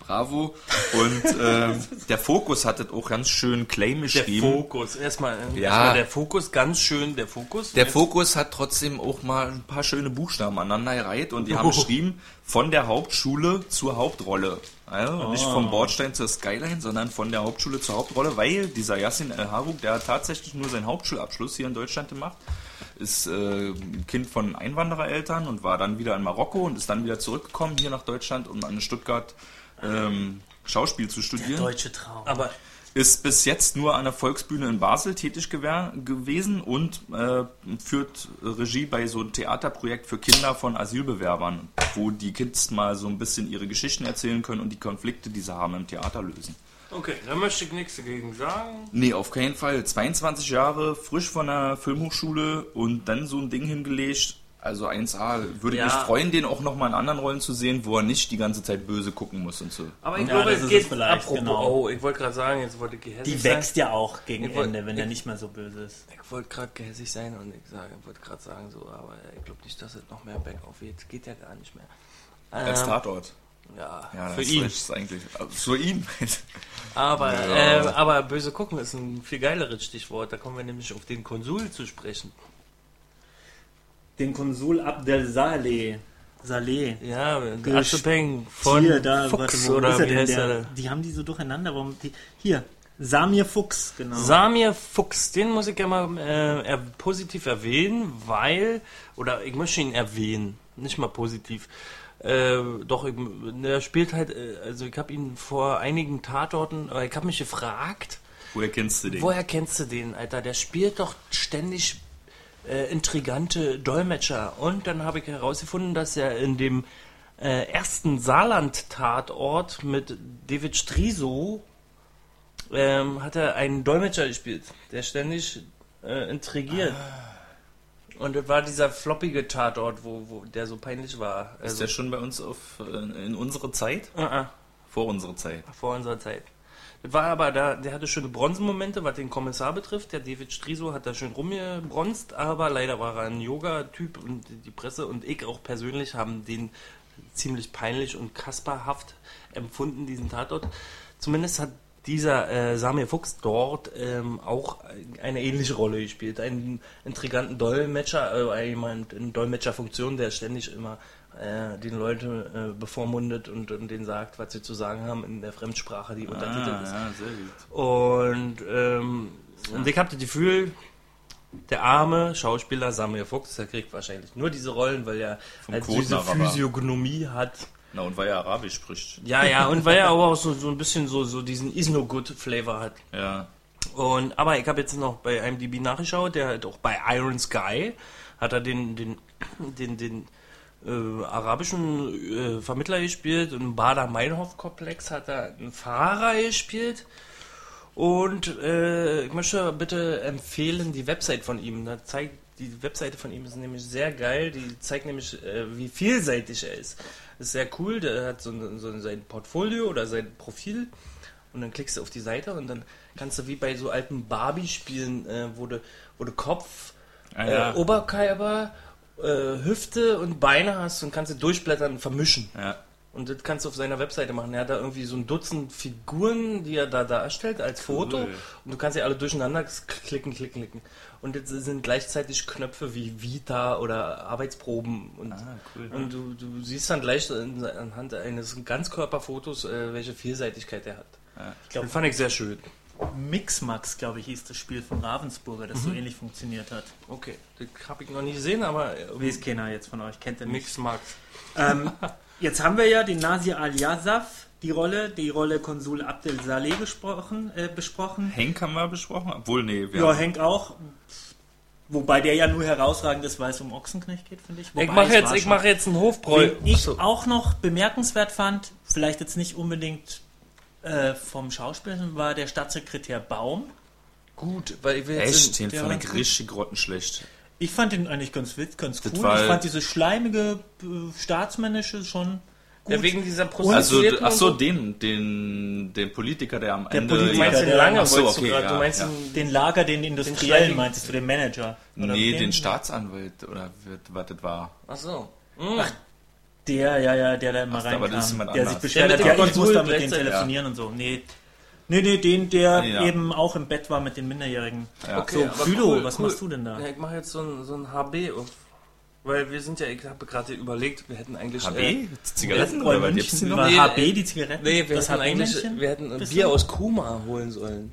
Bravo. Und *laughs* ähm, der Fokus hat das auch ganz schön der geschrieben. Fokus, erstmal, äh, Ja. erstmal der Fokus, ganz schön der Fokus. Der Fokus hat trotzdem auch mal ein paar schöne Buchstaben aneinander gereiht und die haben *laughs* geschrieben, von der Hauptschule zur Hauptrolle. Also nicht vom Bordstein zur Skyline, sondern von der Hauptschule zur Hauptrolle, weil dieser Yassin El Haruk, der hat tatsächlich nur seinen Hauptschulabschluss hier in Deutschland gemacht, ist äh, ein Kind von Einwanderereltern und war dann wieder in Marokko und ist dann wieder zurückgekommen hier nach Deutschland, um an Stuttgart ähm, Schauspiel zu studieren Deutsche Traum. aber ist bis jetzt nur an der Volksbühne in Basel tätig gewesen und äh, führt Regie bei so einem Theaterprojekt für Kinder von Asylbewerbern, wo die Kids mal so ein bisschen ihre Geschichten erzählen können und die Konflikte, die sie haben, im Theater lösen. okay, da möchte ich nichts dagegen sagen. Nee, auf keinen Fall. 22 Jahre, frisch von der Filmhochschule und dann so ein Ding hingelegt. Also 1A. Würde Ja. mich freuen, den auch nochmal in anderen Rollen zu sehen, wo er nicht die ganze Zeit böse gucken muss und so. Aber ich Ja, glaube, das es geht es vielleicht, apropos, genau. oh, ich wollte gerade sagen, jetzt wollte ich gehässig die sein. wächst ja auch gegen wollt- Ende, wenn ich- er nicht mehr so böse ist. Ich wollte gerade gehässig sein und ich sage, ich wollte gerade sagen so, aber ich glaube nicht, dass es noch mehr bergauf geht. Geht ja gar nicht mehr. Als Ähm, Tatort. ja, Ja, für das ihn. ist eigentlich. also Für ihn. *laughs* Aber, Ja. äh, aber böse gucken ist ein viel geileres Stichwort. Da kommen wir nämlich auf den Konsul zu sprechen. Den Konsul Abdel Saleh. Saleh. Ja, Aschepeng von Hier, da, Fuchs warte, oder ist er wie denn? heißt Der, er? die haben die so durcheinander. Warum die, hier, Samir Fuchs, genau. Samir Fuchs, den muss ich ja mal äh, er, positiv erwähnen, weil, oder ich möchte ihn erwähnen, nicht mal positiv. Äh, doch, ich, der spielt halt, äh, also ich habe ihn vor einigen Tatorten, ich habe mich gefragt, Woher kennst du den? woher kennst du den, Alter? Der spielt doch ständig äh, intrigante Dolmetscher. Und dann habe ich herausgefunden, dass er in dem äh, ersten Saarland-Tatort mit David Striso ähm, hat er einen Dolmetscher gespielt, der ständig äh, intrigiert. Und das war dieser floppige Tatort, wo, wo der so peinlich war. Ist Also, der schon bei uns auf, äh, in unsere Zeit? äh, äh, Vor unserer Zeit. vor unserer Zeit. War aber da, der hatte schöne Bronzenmomente, was den Kommissar betrifft. Der David Striso hat da schön rumgebronzt, aber leider war er ein Yoga-Typ und die Presse und ich auch persönlich haben den ziemlich peinlich und kasperhaft empfunden, diesen Tatort. Zumindest hat dieser äh, Samir Fuchs dort ähm, auch eine ähnliche Rolle gespielt. Einen intriganten Dolmetscher, äh, jemand in Dolmetscherfunktion, der ständig immer äh, den Leuten äh, bevormundet und, und denen sagt, was sie zu sagen haben in der Fremdsprache, die untertitelt ist. Ah, ja, sehr gut. Und, ähm, und ich habe das Gefühl, der arme Schauspieler Samir Fuchs, der kriegt wahrscheinlich nur diese Rollen, weil er halt diese. Physiognomie hat. Na, und weil er Arabisch spricht. Ja, ja, und weil er aber *laughs* auch so, so ein bisschen so, so diesen Is No Good Flavor hat. Ja. Und, aber ich habe jetzt noch bei IMDb nachgeschaut, der hat auch bei Iron Sky hat er den, den, den, den äh, arabischen äh, Vermittler gespielt und im Bader-Meinhof-Komplex hat er einen Fahrer gespielt. Und äh, ich möchte bitte empfehlen die Website von ihm. Da zeigt, die Webseite von ihm ist nämlich sehr geil. Die zeigt nämlich, äh, wie vielseitig er ist. Ist sehr cool. Der hat so, ein- so sein Portfolio oder sein Profil. Und dann klickst du auf die Seite und dann kannst du wie bei so alten Barbie-Spielen, äh, wo, du, wo du Kopf, Ah, ja. äh, Oberkörper, äh, Hüfte und Beine hast und kannst du durchblättern und vermischen. ja. Und das kannst du auf seiner Webseite machen. Er hat da irgendwie so ein Dutzend Figuren, die er da darstellt als Foto. Cool. Und du kannst sie alle durcheinander klicken, klicken, klicken. Und jetzt sind gleichzeitig Knöpfe wie Vita oder Arbeitsproben. Und, Ah, cool. und du, du siehst dann gleich anhand eines Ganzkörperfotos, äh, welche Vielseitigkeit er hat. Ja. Ich glaube, Das fand ich sehr schön. Mixmax, glaube ich, hieß das Spiel von Ravensburger, das so ähnlich funktioniert hat. Okay, das habe ich noch nie gesehen, aber äh, Wie ist keiner jetzt von euch? Kennt ihr nicht? Mix Max. Ähm, jetzt haben wir ja den Nasir Al-Yazaf, die Rolle, die Rolle Konsul Abdel Saleh gesprochen, äh, besprochen. Henk haben wir besprochen? Obwohl, nee, wir Ja, Henk auch. Wobei der ja nur herausragend ist, weil es um Ochsenknecht geht, finde ich. Ich Wobei mache es jetzt, ich jetzt einen Hofbräu. Ich So. auch noch bemerkenswert fand, vielleicht jetzt nicht unbedingt äh, vom Schauspieler, war der Staatssekretär Baum. gut, weil wir jetzt Echt, den fand ich richtig grottenschlecht. Ich fand ihn eigentlich ganz witz, ganz Das cool. Ich fand diese schleimige, äh, staatsmännische schon gut. Ja, wegen dieser Also, Prostituierten ach so, den, den, den Politiker, der am Der Ende... Politiker, Du meinst den der- lange, ach so, wolltest okay, du, grad, ja, du meinst ja. den, den Lager, den Industriellen meintest du, den Manager? Oder Nee, den den Staatsanwalt, oder was das war. ach so. Der, ja, ja, der da immer Ach, reinkam. jemand der anders. sich beschwert Der hat, ja, ich muss da mit denen telefonieren und so. Nee. Nee, nee, den, der Ja. eben auch im Bett war mit den Minderjährigen. Ja. Okay, So, Bülow, cool, was cool. machst du denn da? Ja, ich mache jetzt so ein, so ein HB auf. Weil wir sind ja, ich habe gerade überlegt, wir hätten eigentlich. HB? Äh, Zigaretten oder was gibt's München die noch? Nee, HB äh, die Zigaretten? nee, wir das hätten eigentlich wir hätten ein Bier aus Kuma holen sollen.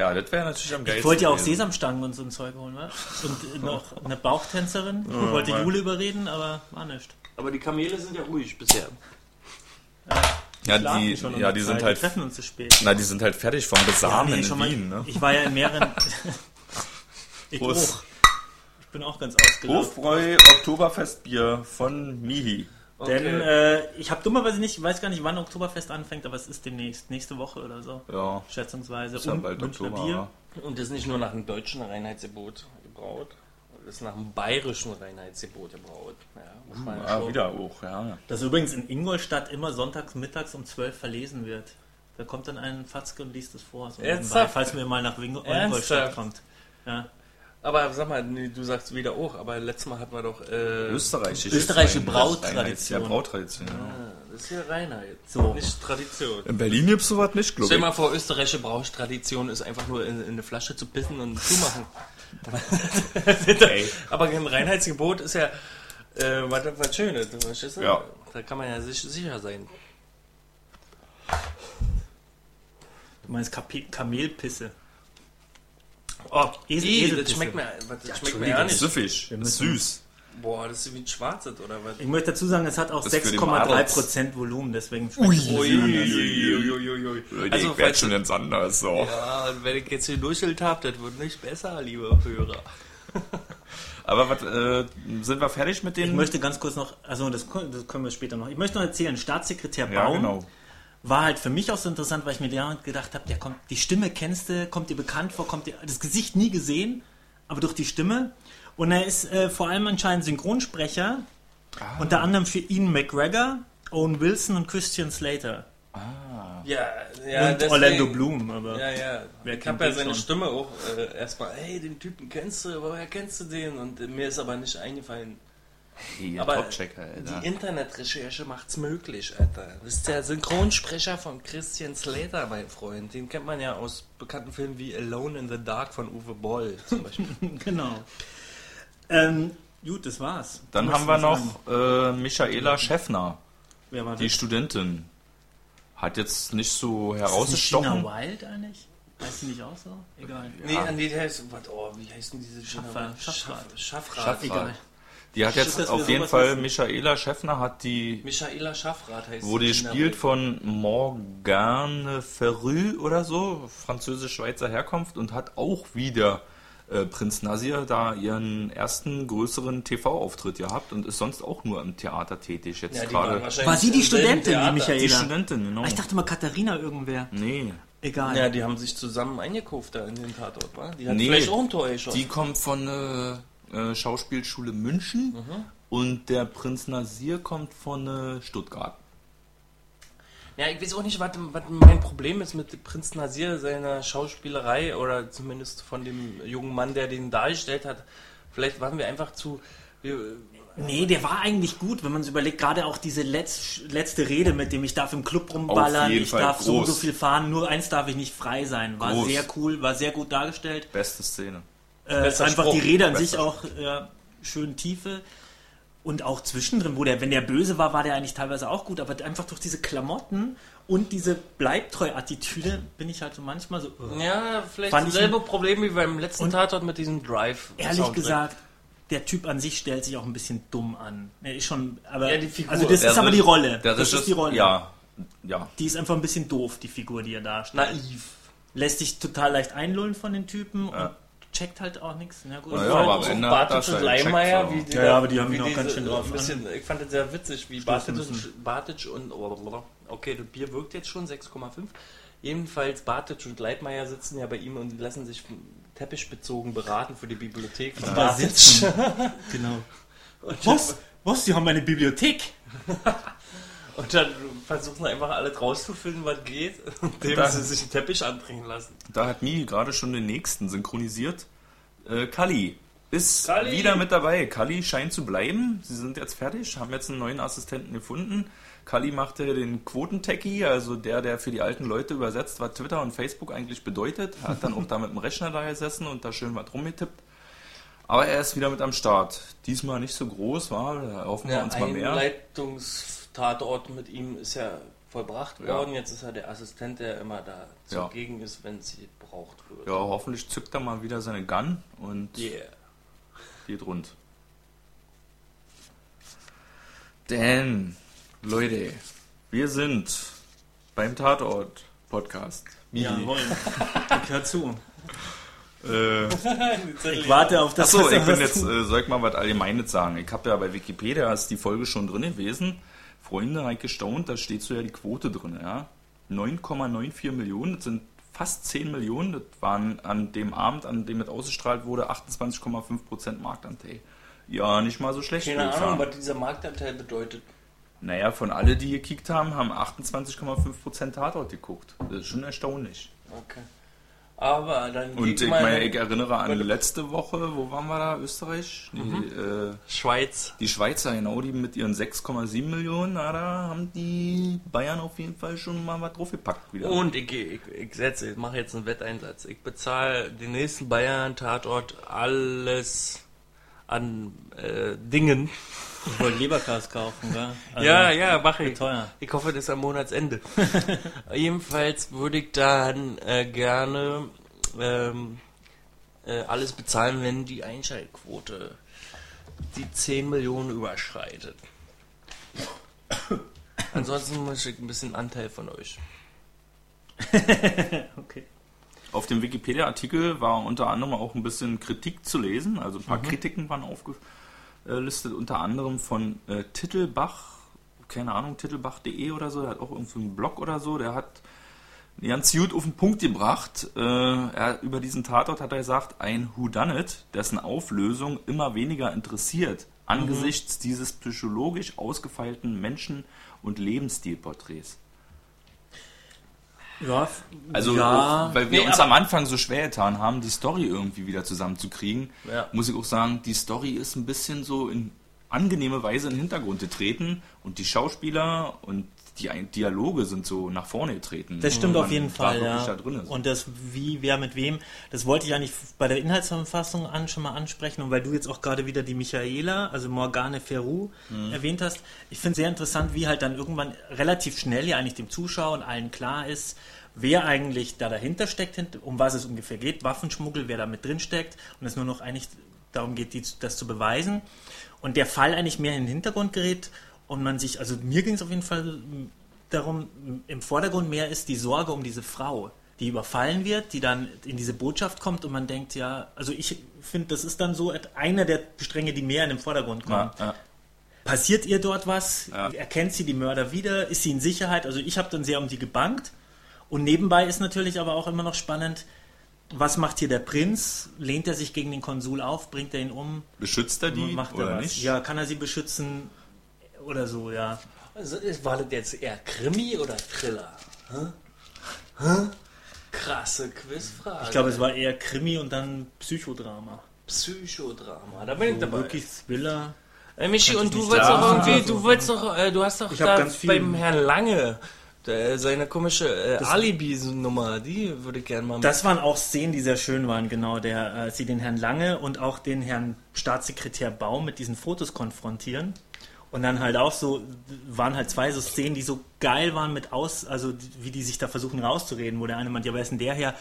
Ja, das wäre natürlich am geilsten. Ich wollte ja auch gewesen. Sesamstangen und so ein Zeug holen, wa? Und *laughs* noch eine Bauchtänzerin. Ich wollte Jule überreden, aber war nicht. Aber die Kamele sind ja ruhig bisher. Ja, Schlafen die, schon ja, die die sind halt, Wir treffen uns zu spät. na, die sind halt fertig vom Besamen nee, in schon mal- Wien, ne? Ich war ja in mehreren... *laughs* *laughs* ich auch. Ich bin auch ganz ausgelaufen. Hofbräu Oktoberfestbier von Mihi. Denn äh, ich habe dummerweise nicht, ich weiß gar nicht, wann Oktoberfest anfängt, aber es ist demnächst, nächste Woche oder so, Ja, schätzungsweise. ist ja Und bald Münchner Oktober. Bier. ja. Und das ist nicht nur nach dem deutschen Reinheitsgebot gebraut, das ist nach dem bayerischen Reinheitsgebot gebraut. Ja, muss man ja Ah, wieder auch, ja. Das übrigens in Ingolstadt immer sonntags mittags um 12 verlesen wird. Da kommt dann ein Fatzke und liest es vor. So Ernsthaft? nebenbei, falls mir mal nach Wing- Ernsthaft? Ingolstadt kommt. Ja. Aber sag mal, nee, du sagst wieder auch, aber letztes Mal hatten wir doch. Äh, Österreichische Österreichische Brautradition. Ja, Brautradition. Ja. Das ist hier Reinheit. So. Nicht Tradition. In Berlin gibt's sowas nicht, glaube Stell ich. dir mal vor, österreichische Brauchstradition ist einfach nur in, in eine Flasche zu pissen und zumachen. *laughs* *laughs* Ey. Aber ein Reinheitsgebot ist ja äh, was, was Schönes, verstehst du? Ja. Da kann man ja sich, sicher sein. Du meinst Kapi Kamelpisse. Oh, Esel- ih, das schmeckt mir, das schmeckt mir ja nicht. süffig, süß. Boah, das ist wie ein Schwarzes oder was? Ich möchte dazu sagen, es hat auch Das für die 6,3% Volumen, deswegen schmeckt es. Also, ich werd falls, schon ganz anders, so. ja, und wenn ich jetzt hier durchschelt habe, das wird nicht besser, liebe Hörer. *laughs* Aber was, äh, sind wir fertig mit Ich den... möchte ganz kurz noch, also das, können- das können wir später noch. Ich möchte noch erzählen, Staatssekretär ja, Baum genau. War halt für mich auch so interessant, weil ich mir da gedacht habe, der kommt, die Stimme kennst du, kommt dir bekannt vor, kommt dir das Gesicht nie gesehen, aber durch die Stimme. Und er ist äh, vor allem anscheinend Synchronsprecher, Ah. unter anderem für Ian McGregor, Owen Wilson und Christian Slater. Ja, ja, und deswegen- Orlando Bloom, aber Ja, ja. Wer ich habe ja seine schon? Stimme auch äh, erstmal, hey, den Typen kennst du, woher kennst du den? Und äh, mir ist aber nicht eingefallen. Hey, Aber Top-Checker, Alter. Die Internetrecherche macht's möglich, Alter. Das ist der Synchronsprecher von Christian Slater, mein Freund. Den kennt man ja aus bekannten Filmen wie Alone in the Dark von Uwe Boll zum Beispiel. *laughs* genau. Ähm, gut, das war's. Dann Was haben wir noch äh, Michaela Schäffner, Wer war die das? Studentin. Hat jetzt nicht so Ist das herausgestochen. Wild eigentlich? Heißt sie nicht auch so? Egal. Nee, an die heißt, was, oh, wie heißt denn diese Schaffer- Schaff, Schaffrat. Schaffrat. Schaffrat. Egal. Die hat jetzt auf jeden Fall, wissen? Michaela Schäffner hat die, Michaela Schaffrat heißt wurde die Kinderwelt. von Morgane Ferru oder so, französisch-schweizer Herkunft und hat auch wieder äh, Prinz Nasir da ihren ersten größeren TV-Auftritt gehabt und ist sonst auch nur im Theater tätig. Jetzt Ja, gerade War sie die Studentin, die. Michaela? die Studentin, genau. Ah, ich dachte mal Katharina irgendwer. nee, Egal. Ja, die haben sich zusammen eingekauft da in den Tatort, wa? Die hat Nee, vielleicht auch ein Tor geschossen. Die kommt von der äh, Schauspielschule München Mhm. und der Prinz Nasir kommt von äh, Stuttgart. Ja, ich weiß auch nicht, was, was mein Problem ist mit Prinz Nasir, seiner Schauspielerei oder zumindest von dem jungen Mann, der den dargestellt hat. Vielleicht waren wir einfach zu. Wir, Nee, der war eigentlich gut, wenn man sich überlegt, gerade auch diese letz, letzte Rede, mit dem ich darf im Club rumballern, jeden ich Fall darf so und so groß. viel fahren, nur eins darf ich nicht frei sein. War Groß. sehr cool, war sehr gut dargestellt. Beste Szene. Äh, einfach Spruch. die Rede an sich auch ja, schön Tiefe. Und auch zwischendrin, wo der, wenn der böse war, war der eigentlich teilweise auch gut, aber einfach durch diese Klamotten und diese Bleibtreu-Attitüde bin ich halt so manchmal so. äh. ja, vielleicht dasselbe Problem wie beim letzten Und- Tatort mit diesem Drive. Ehrlich Soundtrack. gesagt, der Typ an sich stellt sich auch ein bisschen dumm an. Er ist schon, aber Ja, die Figur. also das Der ist aber die Rolle. Der das ist Regisseur- die Rolle. Ja, ja. Die ist einfach ein bisschen doof, die Figur, die er darstellt. Naiv. Lässt sich total leicht einlullen von den Typen Ja. und checkt halt auch nichts. Na gut. Ja, Und aber Bartic das und halt Leimeyer, wie so. die Ja, ja, aber die haben wie ihn auch ganz schön drauf bisschen, Ich fand das sehr witzig, wie Bartic und, Bartic und okay, das Bier wirkt jetzt schon 6,5. Jedenfalls Bartic und Leitmeier sitzen ja bei ihm und die lassen sich teppichbezogen beraten für die Bibliothek. von sitzen. *laughs* genau. Und Was? Was? Sie haben eine Bibliothek? *laughs* Und dann versuchen einfach alle rauszufinden, was geht, *laughs* indem Da- sie sich einen Teppich anbringen lassen. Da hat Mi gerade schon den nächsten synchronisiert. Äh, Kali ist Kalli! wieder mit dabei. Kali scheint zu bleiben. Sie sind jetzt fertig, haben jetzt einen neuen Assistenten gefunden. Kali machte den Quotentechie, also der, der für die alten Leute übersetzt, was Twitter und Facebook eigentlich bedeutet. Er hat dann auch da mit dem Rechner da gesessen und da schön was rumgetippt. Aber er ist wieder mit am Start. Diesmal nicht so groß, war. Hoffen wir Der uns mal mehr. Einleitungstatort mit ihm ist ja vollbracht Ja. worden. Jetzt ist er der Assistent, der immer da Ja. zugegen ist, wenn sie gebraucht wird. Ja, hoffentlich zückt er mal wieder seine Gun und Yeah. geht rund. Denn, Leute, wir sind beim Tatort-Podcast. Wie? Jawohl. *laughs* Ich hör zu. Äh, Ich warte auf das, achso, ich bin jetzt, äh, soll ich mal was Allgemeines sagen. Ich habe ja bei Wikipedia, ist die Folge schon drin gewesen. Freunde, habe ich gestaunt, da steht so ja die Quote drin, ja. 9,94 Millionen, das sind fast 10 Millionen. Das waren an dem Abend, an dem es ausgestrahlt wurde, 28,5% Marktanteil. Ja, nicht mal so schlecht. Keine Ahnung, was dieser Marktanteil bedeutet. Naja, von alle, die gekickt haben, haben 28,5% Tatort geguckt. Das ist schon erstaunlich. Okay. Aber dann Und geht ich mal meine, ich erinnere an letzte Woche, wo waren wir da? Österreich? Die, Mhm. äh, Schweiz. die Schweizer, genau, die mit ihren 6,7 Millionen, na, da haben die Bayern auf jeden Fall schon mal was draufgepackt wieder. Und ich, ich, ich setze, ich mache jetzt einen Wetteinsatz. Ich bezahle den nächsten Bayern-Tatort alles an äh, Dingen. Ich wollte Leberkas kaufen, gell? Also, ja, ja, mache ich. Teuer. Ich hoffe, das ist am Monatsende. *laughs* Jedenfalls würde ich dann äh, gerne ähm, äh, alles bezahlen, wenn die Einschaltquote die 10 Millionen überschreitet. *coughs* Ansonsten muss ich ein bisschen Anteil von euch. *laughs* Okay. Auf dem Wikipedia-Artikel war unter anderem auch ein bisschen Kritik zu lesen, also ein paar Kritiken waren aufgelistet, unter anderem von äh, Titelbach, keine Ahnung, titelbach.de oder so, der hat auch irgendwie einen Blog oder so, der hat ganz gut auf den Punkt gebracht. Äh, er, über diesen Tatort hat er gesagt, ein Whodunit, dessen Auflösung immer weniger interessiert, angesichts dieses psychologisch ausgefeilten Menschen- und Lebensstilporträts. Ja, Also, ja. weil wir Nee, uns am Anfang so schwer getan haben, die Story irgendwie wieder zusammenzukriegen, Ja. muss ich auch sagen, die Story ist ein bisschen so in angenehme Weise in den Hintergrund getreten und die Schauspieler und die Dialoge sind so nach vorne getreten. Das stimmt auf jeden Fall, ja. Da. Und das wie, wer mit wem, das wollte ich eigentlich bei der Inhaltsverfassung an schon mal ansprechen und weil du jetzt auch gerade wieder die Michaela, also Morgane Ferru, Mhm. erwähnt hast. Ich finde es sehr interessant, wie halt dann irgendwann relativ schnell ja eigentlich dem Zuschauer und allen klar ist, wer eigentlich da dahinter steckt, um was es ungefähr geht, Waffenschmuggel, wer da mit drin steckt und es nur noch eigentlich darum geht, die, das zu beweisen. Und der Fall eigentlich mehr in den Hintergrund gerät und man sich, also mir ging es auf jeden Fall darum, im Vordergrund mehr ist die Sorge um diese Frau, die überfallen wird, die dann in diese Botschaft kommt und man denkt, ja, also ich finde, das ist dann so einer der Stränge, die mehr in den Vordergrund kommen. ja, ja. Passiert ihr dort was? Ja. Erkennt sie die Mörder wieder? Ist sie in Sicherheit? Also ich habe dann sehr um die gebankt. Und nebenbei ist natürlich aber auch immer noch spannend, was macht hier der Prinz? Lehnt er sich gegen den Konsul auf? Bringt er ihn um? Beschützt er die macht er oder was? nicht? Ja, kann er sie beschützen? Oder so, ja. Also, war das jetzt eher Krimi oder Thriller? Hä? Hä? Krasse Quizfrage. Ich glaube, es war eher Krimi und dann Psychodrama. Psychodrama. Da bin ich dabei. Wirklich Thriller. Äh, Michi, und du wolltest doch irgendwie, Also, du wolltest doch, äh, du hast doch da beim Herrn Lange der, seine komische äh, Alibi-Nummer, die würde ich gerne mal mit. Das waren auch Szenen, die sehr schön waren, genau. Der, äh, sie den Herrn Lange und auch den Herrn Staatssekretär Baum mit diesen Fotos konfrontieren. Und dann halt auch so, waren halt zwei so Szenen, die so geil waren mit aus, also wie die sich da versuchen rauszureden, wo der eine meint, ja, wer ist denn der her?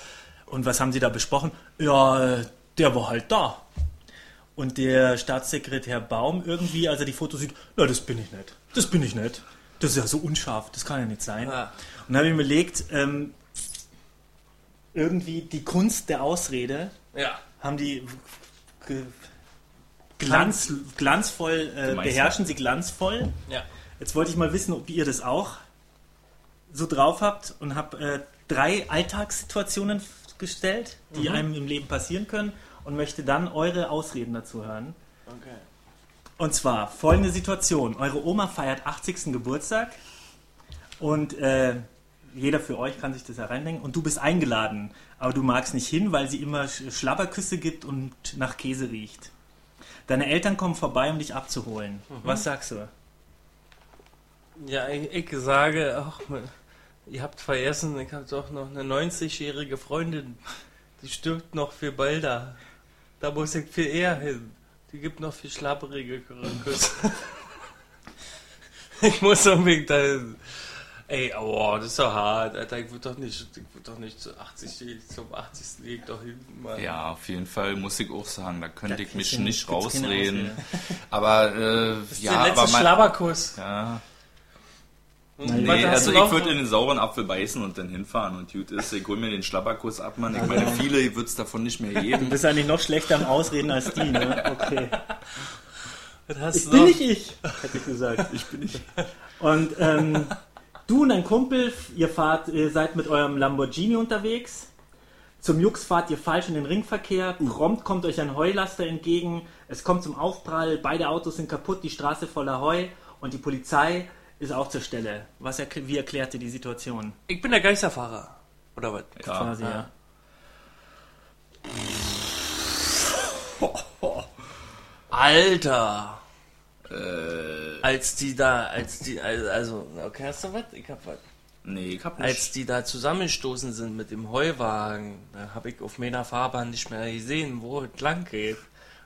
Und was haben sie da besprochen? Ja, der war halt da. Und der Staatssekretär Baum irgendwie, als er die Fotos sieht, na, das bin ich nicht. Das bin ich nicht. Das ist ja so unscharf, das kann ja nicht sein. Ah. Und dann habe ich mir überlegt, ähm, irgendwie die Kunst der Ausrede, Ja. haben die glanz, glanzvoll, äh, beherrschen sie glanzvoll. Ja. Jetzt wollte ich mal wissen, ob ihr das auch so drauf habt und habe äh, drei Alltagssituationen gestellt, die einem im Leben passieren können und möchte dann eure Ausreden dazu hören. Okay. Und zwar folgende Situation. Eure Oma feiert 80. Geburtstag und äh, jeder für euch kann sich das hereindenken und du bist eingeladen, aber du magst nicht hin, weil sie immer Sch- Schlabberküsse gibt und nach Käse riecht. Deine Eltern kommen vorbei, um dich abzuholen. Was sagst du? Ja, ich, ich sage, ach, *laughs* ihr habt vergessen, ich habe doch noch eine 90-jährige Freundin, die stirbt noch viel balder. Da muss ich viel eher hin. Die gibt noch viel schlapperige Küsse. *laughs* ich muss unbedingt dahin. Ey, oh, das ist doch hart, Alter. Ich würde doch nicht, ich würd doch nicht zu 80, zum 80. Weg doch hin, Mann. Ja, auf jeden Fall muss ich auch sagen, da könnte Da ich mich gibt's nicht rausreden. *laughs* Aber äh, Das ist ja, der letzte aber mein, Schlabberkuss. ja, Und Nee, also du ich noch? würde in den sauren Apfel beißen und dann hinfahren und gut ist. Ich hol mir den Schlabberkuss ab, Mann. Ich meine, viele wird es davon nicht mehr Du geben. bist eigentlich noch schlechter am Ausreden als die, ne? Okay. Ich du bin noch? nicht ich, hätte ich gesagt. Ich bin nicht. Und ähm, du und dein Kumpel, ihr fahrt, ihr seid mit eurem Lamborghini unterwegs. Zum Jux fahrt ihr falsch in den Ringverkehr. Prompt kommt euch ein Heulaster entgegen. Es kommt zum Aufprall. Beide Autos sind kaputt. Die Straße voller Heu. Und die Polizei ist auch zur Stelle. Was erkl- wie erklärt ihr die Situation? Ich bin der Geisterfahrer. Oder was? Ja. Quasi, ja. Alter! Äh, Als die da, als die, also, okay, hast du was? Ich hab was. nee, ich hab nicht. Als die da zusammengestoßen sind mit dem Heuwagen, da habe ich auf meiner Fahrbahn nicht mehr gesehen, wo es lang geht.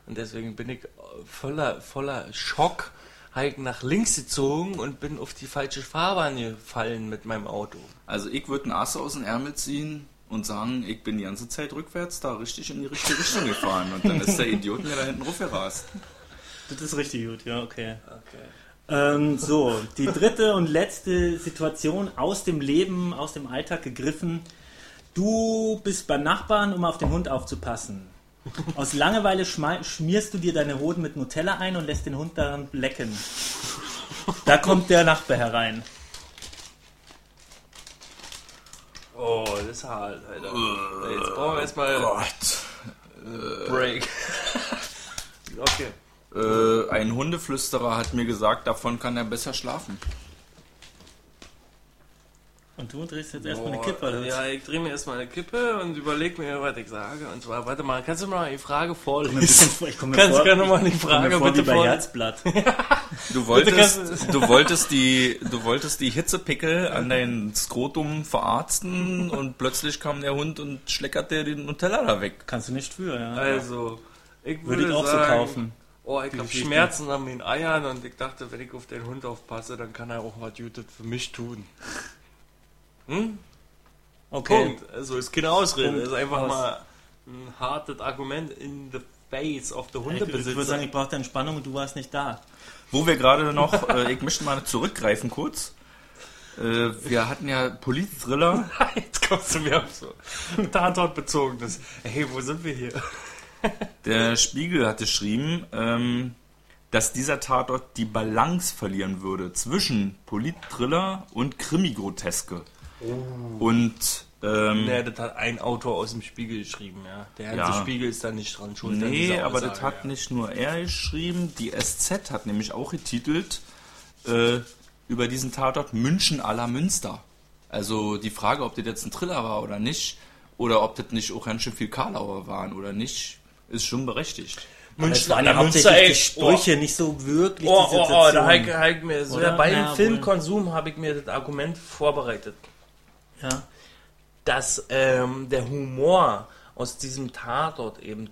Und deswegen bin ich voller, voller Schock halt nach links gezogen und bin auf die falsche Fahrbahn gefallen mit meinem Auto. Also ich würde einen Ass aus dem Ärmel ziehen und sagen, ich bin die ganze Zeit rückwärts da richtig in die richtige Richtung gefahren. Und dann ist der Idiot mir da hinten raufgerast. Das ist richtig gut, ja, okay. Okay. Ähm, so, die dritte und letzte Situation aus dem Leben, aus dem Alltag gegriffen. Du bist beim Nachbarn, um auf den Hund aufzupassen. Aus Langeweile schmierst du dir deine Hoden mit Nutella ein und lässt den Hund daran lecken. Da kommt der Nachbar herein. Oh, das ist hart, Alter. Jetzt brauchen wir erstmal Gott. Break. *laughs* okay. Äh, ein Hundeflüsterer hat mir gesagt, davon kann er besser schlafen. Und du drehst jetzt erstmal eine Kippe, oder was? Ja, ich drehe mir erstmal eine Kippe und überlege mir, was ich sage. Und zwar, warte mal, kannst du mal die Frage vorlesen? vor- ich komme Kannst vor, du gerne mal die ich komme Frage vor wie bitte bei vorlesen? Herzblatt. *laughs* Du wolltest, du wolltest die, du wolltest die Hitzepickel an dein Skrotum verarzten und plötzlich kam der Hund und schleckerte den Nutella da weg. Kannst du nicht für, ja. Also, ich Würde würde ich auch so sagen, kaufen. Oh, ich habe. Schmerzen an den Eiern und ich dachte, wenn ich auf den Hund aufpasse, dann kann er auch was Gutes für mich tun. Hm? Okay. Punkt. Also ist keine Ausrede, Punkt. ist einfach Aus. mal ein hartes Argument in the face of the Ich, ich würde Hundebesitzer. sagen, ich brauchte Entspannung und du warst nicht da. Wo wir gerade noch, *laughs* äh, ich möchte mal zurückgreifen kurz. Äh, wir hatten ja Polit-Thriller. *laughs* Jetzt kommst du mir auf so Tatort bezogenes. Hey, wo sind wir hier? Der Spiegel hat geschrieben, ähm, dass dieser Tatort die Balance verlieren würde zwischen Polit-Thriller und Krimi-Groteske. Und ähm, Ne, das hat ein Autor aus dem Spiegel geschrieben, ja. Der ganze Ja. Spiegel ist da nicht dran schuld. Nee, aber das hat ja. nicht nur er geschrieben, die SZ hat nämlich auch getitelt äh, über diesen Tatort München à la Münster. Also die Frage, ob das jetzt ein Thriller war oder nicht, oder ob das nicht auch ganz schön viel Karlauer waren oder nicht, ist schon berechtigt. München, waren ja an der hauptsächlich Münster, die ey, Sprüche, nicht so wirklich Oh, die oh, oh, Situation. da hab ich mir, so bei dem Ja. Filmkonsum habe ich mir das Argument vorbereitet, ja. dass ähm, der Humor aus diesem Tatort eben,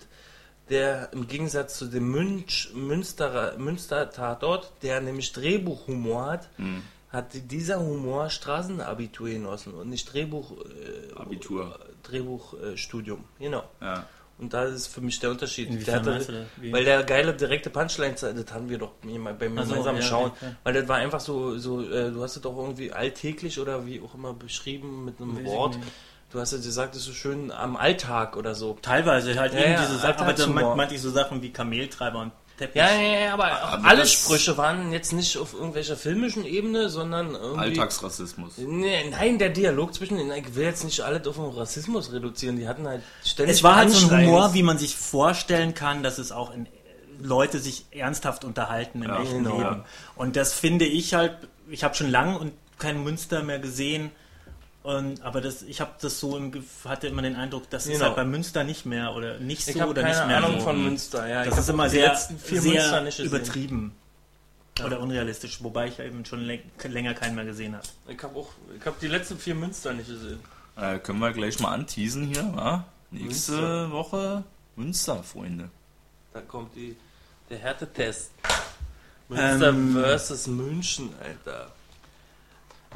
der im Gegensatz zu dem Münch, Münsterer, Münster-Tatort, der nämlich Drehbuchhumor hat, Hm. hat dieser Humor Straßenabitur genossen und nicht Drehbuch, äh, Abitur. Drehbuchstudium. genau. Ja. Und da ist für mich der Unterschied. Inwiefern der hatte, weil der geile direkte Punchline, das hatten wir doch beim Ach so, gemeinsamen ja, Schauen, ja, weil das war einfach so, so äh, du hast es doch irgendwie alltäglich oder wie auch immer beschrieben mit einem Weiß Wort. Du hast ja gesagt, das ist so schön am Alltag oder so. Teilweise halt Ja, eben diese Sachen, aber dann meinte ich so Sachen wie Kameltreiber und Teppich. Ja, ja, ja, aber, Aber alle Sprüche waren jetzt nicht auf irgendwelcher filmischen Ebene, sondern irgendwie... Alltagsrassismus. Nee, nein, der Dialog zwischen den, ich will jetzt nicht alle auf den Rassismus reduzieren, die hatten halt ständig Es war halt so ein. Humor, wie man sich vorstellen kann, dass es auch in Leute sich ernsthaft unterhalten im Ja, echten genau. Leben. Und das finde ich halt, ich habe schon lange und kein Münster mehr gesehen. Und, aber das, ich habe das so im, Gef- hatte immer den Eindruck, das ist Genau. halt bei Münster nicht mehr oder nicht Ich so habe oder keine nicht mehr Ahnung so. von Münster, ja. Das ich ist immer die sehr, letzten vier Münster sehr übertrieben oder unrealistisch, wobei ich eben schon läng länger keinen mehr gesehen habe. Ich habe auch, ich habe die letzten vier Münster nicht gesehen. Äh, können wir gleich mal anteasen hier, wa? Nächste Münster. Woche Münster, Freunde. Da kommt die, der Härtetest. Münster Ähm. versus München, Alter.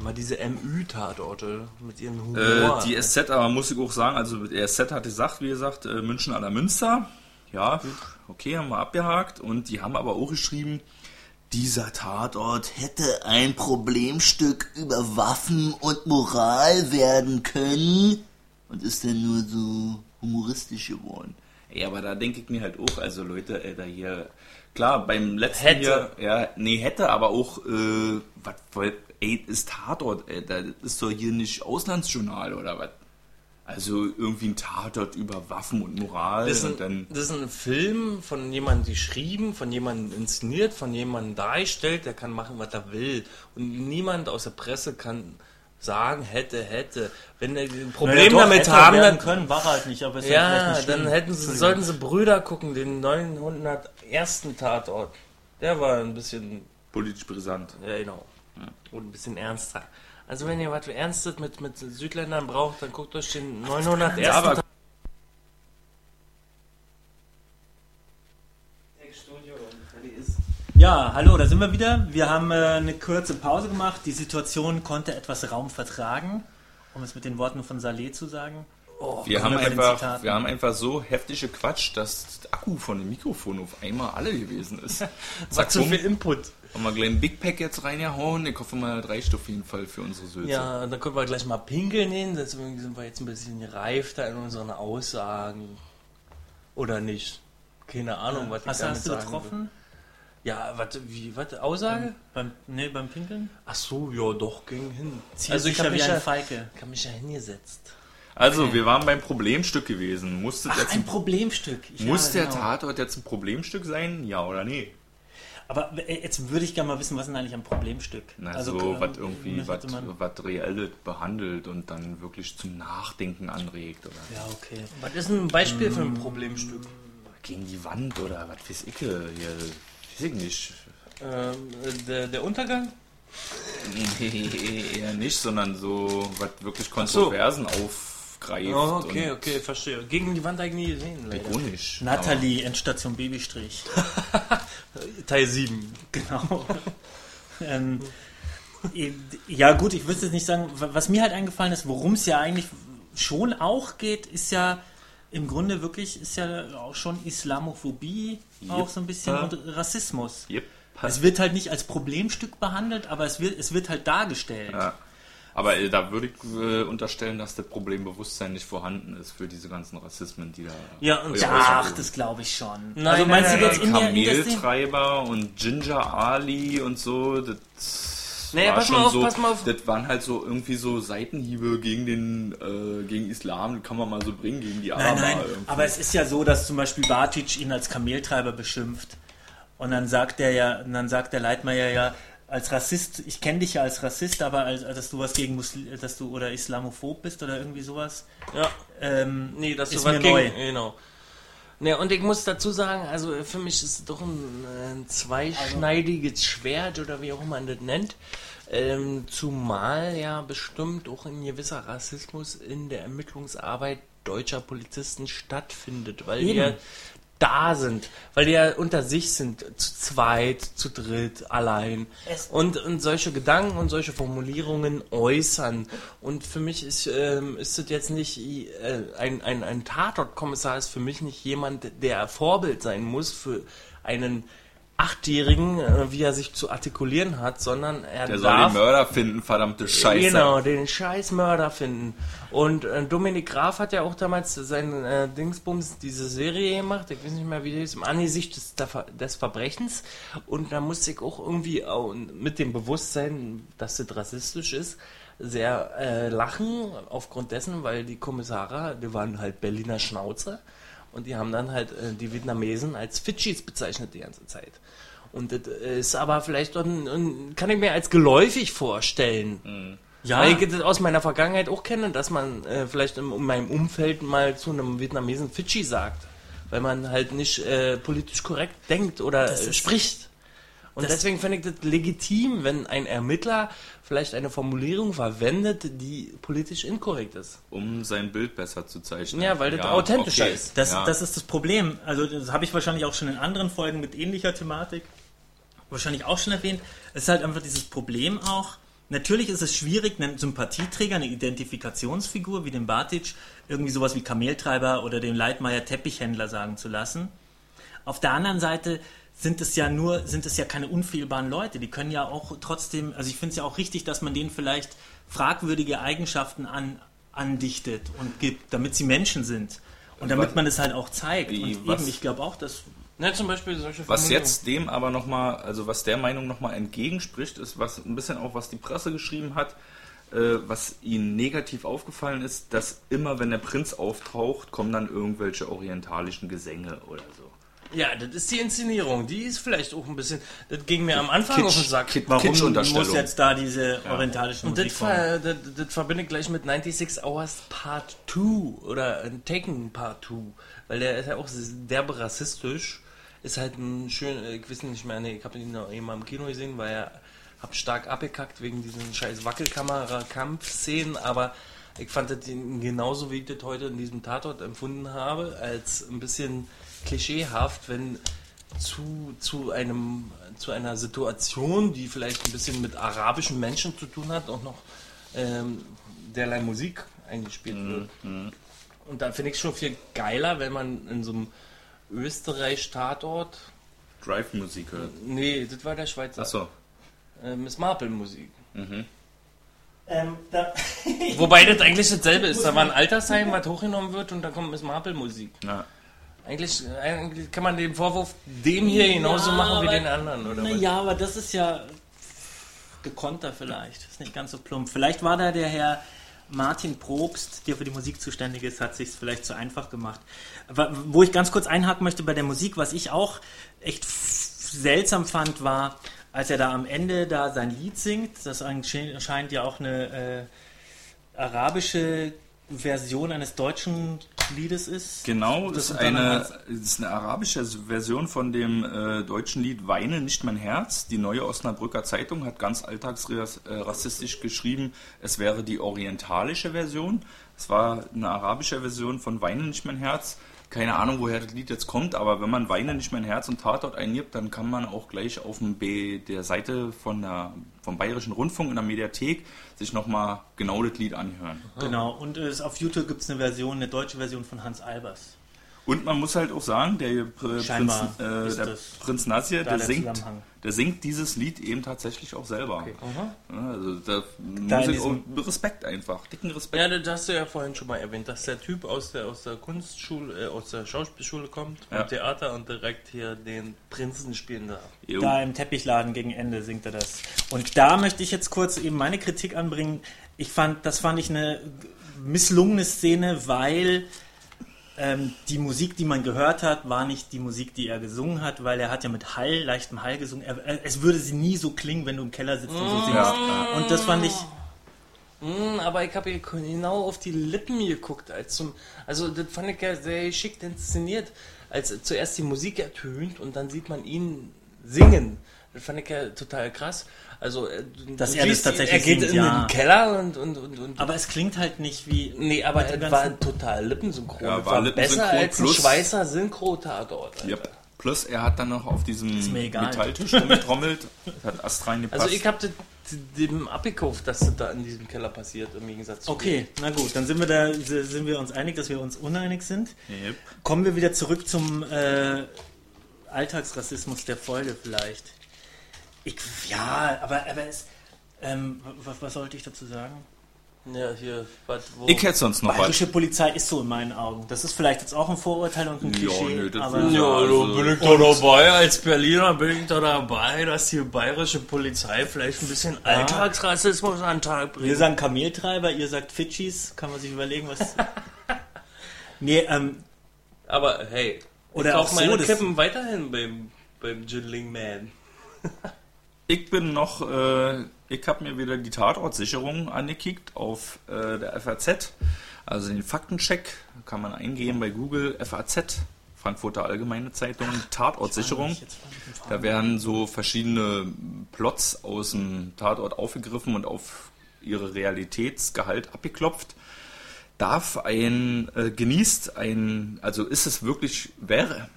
Mal diese MÜ-Tatorte mit ihrem Äh, Humor. die SZ, aber muss ich auch sagen, also der SZ hat gesagt, wie gesagt, äh, München an der Münster. Ja, okay, haben wir abgehakt. Und die haben aber auch geschrieben, dieser Tatort hätte ein Problemstück über Waffen und Moral werden können und ist dann nur so humoristisch geworden. Ey, aber da denke ich mir halt auch, also Leute, Alter, hier, klar, beim letzten Hätte. hier, ja, nee, hätte, aber auch, äh, was, ey, ist Tatort, Alter, das ist doch hier nicht Auslandsjournal oder was? Also irgendwie ein Tatort über Waffen und Moral das, ist und ein, dann, das ist ein Film von jemandem geschrieben, von jemandem inszeniert, von jemandem dargestellt, der kann machen, was er will. Und niemand aus der Presse kann sagen, hätte, hätte. Wenn er ein Problem Naja, doch, damit hätte haben, dann, können, war halt nicht, aber ist ja, nicht dann hätten sie, sollten sie Brüder gucken, den 901. Tatort. Der war ein bisschen politisch brisant. Ja, genau. Und ein bisschen ernster. Also wenn ihr was Ernstes mit, mit Südländern braucht, dann guckt euch den 901. Ja, aber Ja, hallo, da sind wir wieder. Wir haben äh, eine kurze Pause gemacht. Die Situation konnte etwas Raum vertragen, um es mit den Worten von Saleh zu sagen. Oh, wir haben, einfach, wir haben einfach so heftig gequatscht, dass der Akku von dem Mikrofon auf einmal alle gewesen ist. *laughs* Zack, zu viel Input. Haben wir gleich ein Big Pack jetzt reingehauen. Ich hoffe mal, das reicht auf jeden Fall für unsere Sülze. Ja, und dann können wir gleich mal pinkeln gehen. Deswegen sind wir jetzt ein bisschen gereifter in unseren Aussagen. Oder nicht? Keine Ahnung, was ich Hast, damit hast du sagen getroffen? will. Ja, was, wie, was, Aussage? Beim, nee, beim Pinkeln? Ach so, ja, doch, ging hin. Also ich hab wie mich ja, Falke. ich hab mich ja hingesetzt. Also, wir waren beim Problemstück gewesen. Musste, Ach, jetzt ein ein, Problemstück. Ich- muss ja, der genau. Tatort jetzt ein Problemstück sein? Ja oder nee? Aber äh, jetzt würde ich gerne mal wissen, was ist denn eigentlich ein Problemstück? Na, Also, so äh, was irgendwie, was, was Reelles behandelt und dann wirklich zum Nachdenken anregt oder Ja, okay. Was ist ein Beispiel für ein Problemstück? gegen die Wand oder was weiß ich hier, weiß ich nicht. Ähm, der, der Untergang? *laughs* Nee, eher nicht, sondern so, was wirklich so. Kontroversen aufgreift. Oh, okay, und okay, verstehe. Gegen die Wand eigentlich nie gesehen, leider. Ironisch. Nathalie, Endstation Babystrich. *laughs* Teil 7. Genau. ähm, ja gut, ich würde jetzt nicht sagen, wa- was mir halt eingefallen ist, worum es ja eigentlich schon auch geht, ist ja im Grunde wirklich, ist ja auch schon Islamophobie, auch so ein bisschen und Rassismus. Yep. Es wird halt nicht als Problemstück behandelt, aber es wird, es wird halt dargestellt. Ja. Aber äh, da würde ich äh, unterstellen, dass das Problembewusstsein nicht vorhanden ist für diese ganzen Rassismen, die da. Ja, und Ja, Ach, also- das glaube ich schon. Nein, also nein, meinst nein, du jetzt nein, in? Kameltreiber und Ginger Ali und so, das Nee, war pass mal schon auf, so, pass mal auf. das waren halt so irgendwie so Seitenhiebe gegen den, äh, gegen Islam, kann man mal so bringen, gegen die Nein, Araber. nein, irgendwie. aber es ist ja so, dass zum Beispiel Bartic ihn als Kameltreiber beschimpft. Und dann sagt er ja, und dann sagt der Leitmeier ja, als Rassist, ich kenne dich ja als Rassist, aber als, dass du was gegen Muslim, dass du oder Islamophob bist oder irgendwie sowas. Ja, Ähm, nee, das ist mir was neu. gegen, genau. Ne, und ich muss dazu sagen, also für mich ist es doch ein, ein zweischneidiges Schwert oder wie auch immer man das nennt. Ähm, zumal ja bestimmt auch ein gewisser Rassismus in der Ermittlungsarbeit deutscher Polizisten stattfindet, weil Eben. ja da sind, weil die ja unter sich sind, zu zweit, zu dritt, allein und, und solche Gedanken und solche Formulierungen äußern. Und für mich ist, ähm, ist das jetzt nicht äh, ein, ein, ein Tatortkommissar ist für mich nicht jemand, der Vorbild sein muss für einen Achtjährigen, äh, wie er sich zu artikulieren hat, sondern er Der soll darf den Mörder finden, verdammte Scheiße. Genau, den scheiß Mörder finden. Und äh, Dominik Graf hat ja auch damals sein äh, Dingsbums, diese Serie gemacht, ich weiß nicht mehr, wie die ist, im Angesicht des, des Verbrechens. Und da musste ich auch irgendwie auch mit dem Bewusstsein, dass das rassistisch ist, sehr äh, lachen, aufgrund dessen, weil die Kommissare, die waren halt Berliner Schnauze. Und die haben dann halt äh, die Vietnamesen als Fidschis bezeichnet die ganze Zeit. Und das ist aber vielleicht, ein, ein, kann ich mir als geläufig vorstellen. Ja, Weil ich das aus meiner Vergangenheit auch kenne, dass man äh, vielleicht in, in meinem Umfeld mal zu einem Vietnamesen Fidschi sagt. Weil man halt nicht äh, politisch korrekt denkt oder äh, spricht. Und das- deswegen finde ich das legitim, wenn ein Ermittler vielleicht eine Formulierung verwendet, die politisch inkorrekt ist. Um sein Bild besser zu zeichnen. Ja, weil das authentischer okay. ist. Das, ja. das ist das Problem. Also das habe ich wahrscheinlich auch schon in anderen Folgen mit ähnlicher Thematik wahrscheinlich auch schon erwähnt. Es ist halt einfach dieses Problem auch. Natürlich ist es schwierig, einen Sympathieträger, eine Identifikationsfigur wie den Batic, irgendwie sowas wie Kameltreiber oder den Leitmeier Teppichhändler sagen zu lassen. Auf der anderen Seite sind es ja nur, sind es ja keine unfehlbaren Leute. Die können ja auch trotzdem, also ich finde es ja auch richtig, dass man denen vielleicht fragwürdige Eigenschaften an, andichtet und gibt, damit sie Menschen sind. Und damit Was- man es halt auch zeigt. Wie, und was- eben, ich glaube auch, dass Ne, zum Beispiel solche Was jetzt dem aber nochmal, also was der Meinung nochmal entgegenspricht, ist was ein bisschen auch, was die Presse geschrieben hat, äh, was ihnen negativ aufgefallen ist, dass immer, wenn der Prinz auftaucht, kommen dann irgendwelche orientalischen Gesänge oder so. Ja, das ist die Inszenierung. Die ist vielleicht auch ein bisschen. Das ging mir am Anfang auf den Sack. Kit- warum muss jetzt da diese orientalische Und Musik das, ver, das, das verbinde ich gleich mit 96 Hours Part 2 oder Taken Part 2, weil der ist ja auch derbe rassistisch. Ist halt ein schön, ich weiß nicht mehr, nee, ich habe ihn noch eben im Kino gesehen, weil er hab stark abgekackt wegen diesen scheiß Wackelkamera-Kampfszenen, aber ich fand das genauso, wie ich das heute in diesem Tatort empfunden habe, als ein bisschen klischeehaft, wenn zu, zu, einem, zu einer Situation, die vielleicht ein bisschen mit arabischen Menschen zu tun hat, auch noch ähm, derlei Musik eingespielt wird. Und da finde ich schon viel geiler, wenn man in so einem Österreich-Tatort, Drive-Musik hört. nee, das war der Schweizer, Achso. äh, Miss Marple-Musik. Ähm, da, Wobei *laughs* das eigentlich dasselbe ist. Da war ein Altersheim, was hochgenommen wird und dann kommt Miss Marple-Musik. Ja. Eigentlich, eigentlich kann man den Vorwurf dem hier genauso Ja, machen wie aber- den anderen, oder? Naja, aber das ist ja gekonter vielleicht. Das ist nicht ganz so plump. Vielleicht war da der Herr Martin Probst, der für die Musik zuständig ist, hat sich vielleicht zu einfach gemacht. Aber wo ich ganz kurz einhaken möchte bei der Musik, was ich auch echt seltsam fand, war, als er da am Ende da sein Lied singt, das anscheinend ja auch eine äh, arabische Version eines deutschen Liedes ist. Genau, Das ist eine, ist eine arabische Version von dem äh, deutschen Lied Weine nicht mein Herz. Die neue Osnabrücker Zeitung hat ganz alltagsrassistisch geschrieben, es wäre die orientalische Version. Es war eine arabische Version von Weine nicht mein Herz. Keine Ahnung, woher das Lied jetzt kommt, aber wenn man Weine nicht mein Herz und Tatort eingibt, dann kann man auch gleich auf dem B, der Seite von der, vom Bayerischen Rundfunk in der Mediathek sich nochmal genau das Lied anhören. Genau, und äh, auf YouTube gibt es eine Version, eine deutsche Version von Hans Albers. Und man muss halt auch sagen, der, äh, Prinz, äh, der Prinz Nasir, der der singt, Zusammenhang. der singt dieses Lied eben tatsächlich auch selber. Ja, also da, Da muss ich auch Respekt einfach, dicken Respekt. Ja, das hast du ja vorhin schon mal erwähnt, dass der Typ aus der, aus der Kunstschule, äh, aus der Schauspielschule kommt, Ja. vom Theater und direkt hier den Prinzen spielen darf. Jo. Da im Teppichladen gegen Ende singt er das. Und da möchte ich jetzt kurz eben meine Kritik anbringen. Ich fand, das fand ich eine misslungene Szene, weil ähm, die Musik, die man gehört hat, war nicht die Musik, die er gesungen hat, weil er hat ja mit Hall, leichtem Hall gesungen. Er, er, es würde sie nie so klingen, wenn du im Keller sitzt und so singst. Ja, Und das fand ich, Hm, aber ich habe genau auf die Lippen geguckt, als zum, also das fand ich ja sehr geschickt inszeniert, als zuerst die Musik ertönt und dann sieht man ihn singen. Das fand ich ja total krass. Also, äh, Dass du er das tatsächlich er geht singt, in ja. den Keller und, und, und, und aber es klingt halt nicht wie. Nee, aber es ganzen- war total lippensynchron. Ja, war war, lippensynchron besser als ein plus- Schweizer Synchro-Tatort. Yep. Plus er hat dann noch auf diesem. Metalltisch rumgetrommelt, hat Ast reingepasst. Also ich habe dem abgekauft, dass das da in diesem Keller passiert, im Gegensatz zu Okay, na gut, dann sind wir da, sind wir uns einig, dass wir uns uneinig sind. Yep. Kommen wir wieder zurück zum äh, Alltagsrassismus der Folge vielleicht. Ich, ja, aber, aber es, ähm, was, was sollte ich dazu sagen? Ja, hier, was, wo? Ich hätte sonst noch was. Bayerische Polizei ist so in meinen Augen. Das ist vielleicht jetzt auch ein Vorurteil und ein Ja, Klischee, nö, das aber Ja, Also- da bin ich doch dabei. Als Berliner bin ich doch dabei, dass die bayerische Polizei vielleicht ein bisschen Alltagsrassismus an den Tag wir bringt. sagen Kameltreiber, ihr sagt Fidschis. Kann man sich überlegen, was... *laughs* nee, ähm, Aber hey, Oder ich auch so, meine das- Kippen weiterhin beim, beim Jiddling Man. *laughs* Ich bin noch, äh, ich habe mir wieder die Tatortsicherung angekickt auf äh, der FAZ, also den Faktencheck, kann man eingehen bei Google, FAZ, Frankfurter Allgemeine Zeitung, Tatortsicherung. Da werden so verschiedene Plots aus dem Tatort aufgegriffen und auf ihre Realitätsgehalt abgeklopft. Darf ein, äh, genießt ein, also ist es wirklich, wäre,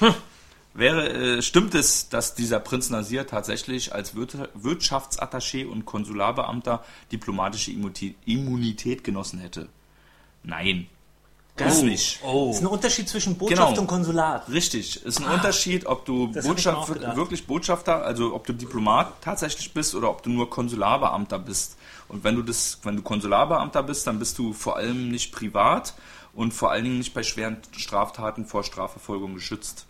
*laughs* wäre, äh, stimmt es, dass dieser Prinz Nasir tatsächlich als Wir- Wirtschaftsattaché und Konsularbeamter diplomatische Immuti- Immunität genossen hätte? Nein. Das nicht. Oh. ist ein Unterschied zwischen Botschaft Genau. und Konsulat. Richtig, ist ein Unterschied, ob du Ah. Botschaft, wirklich Botschafter, also ob du Diplomat tatsächlich bist oder ob du nur Konsularbeamter bist. Und wenn du das, wenn du Konsularbeamter bist, dann bist du vor allem nicht privat und vor allen Dingen nicht bei schweren Straftaten vor Strafverfolgung geschützt.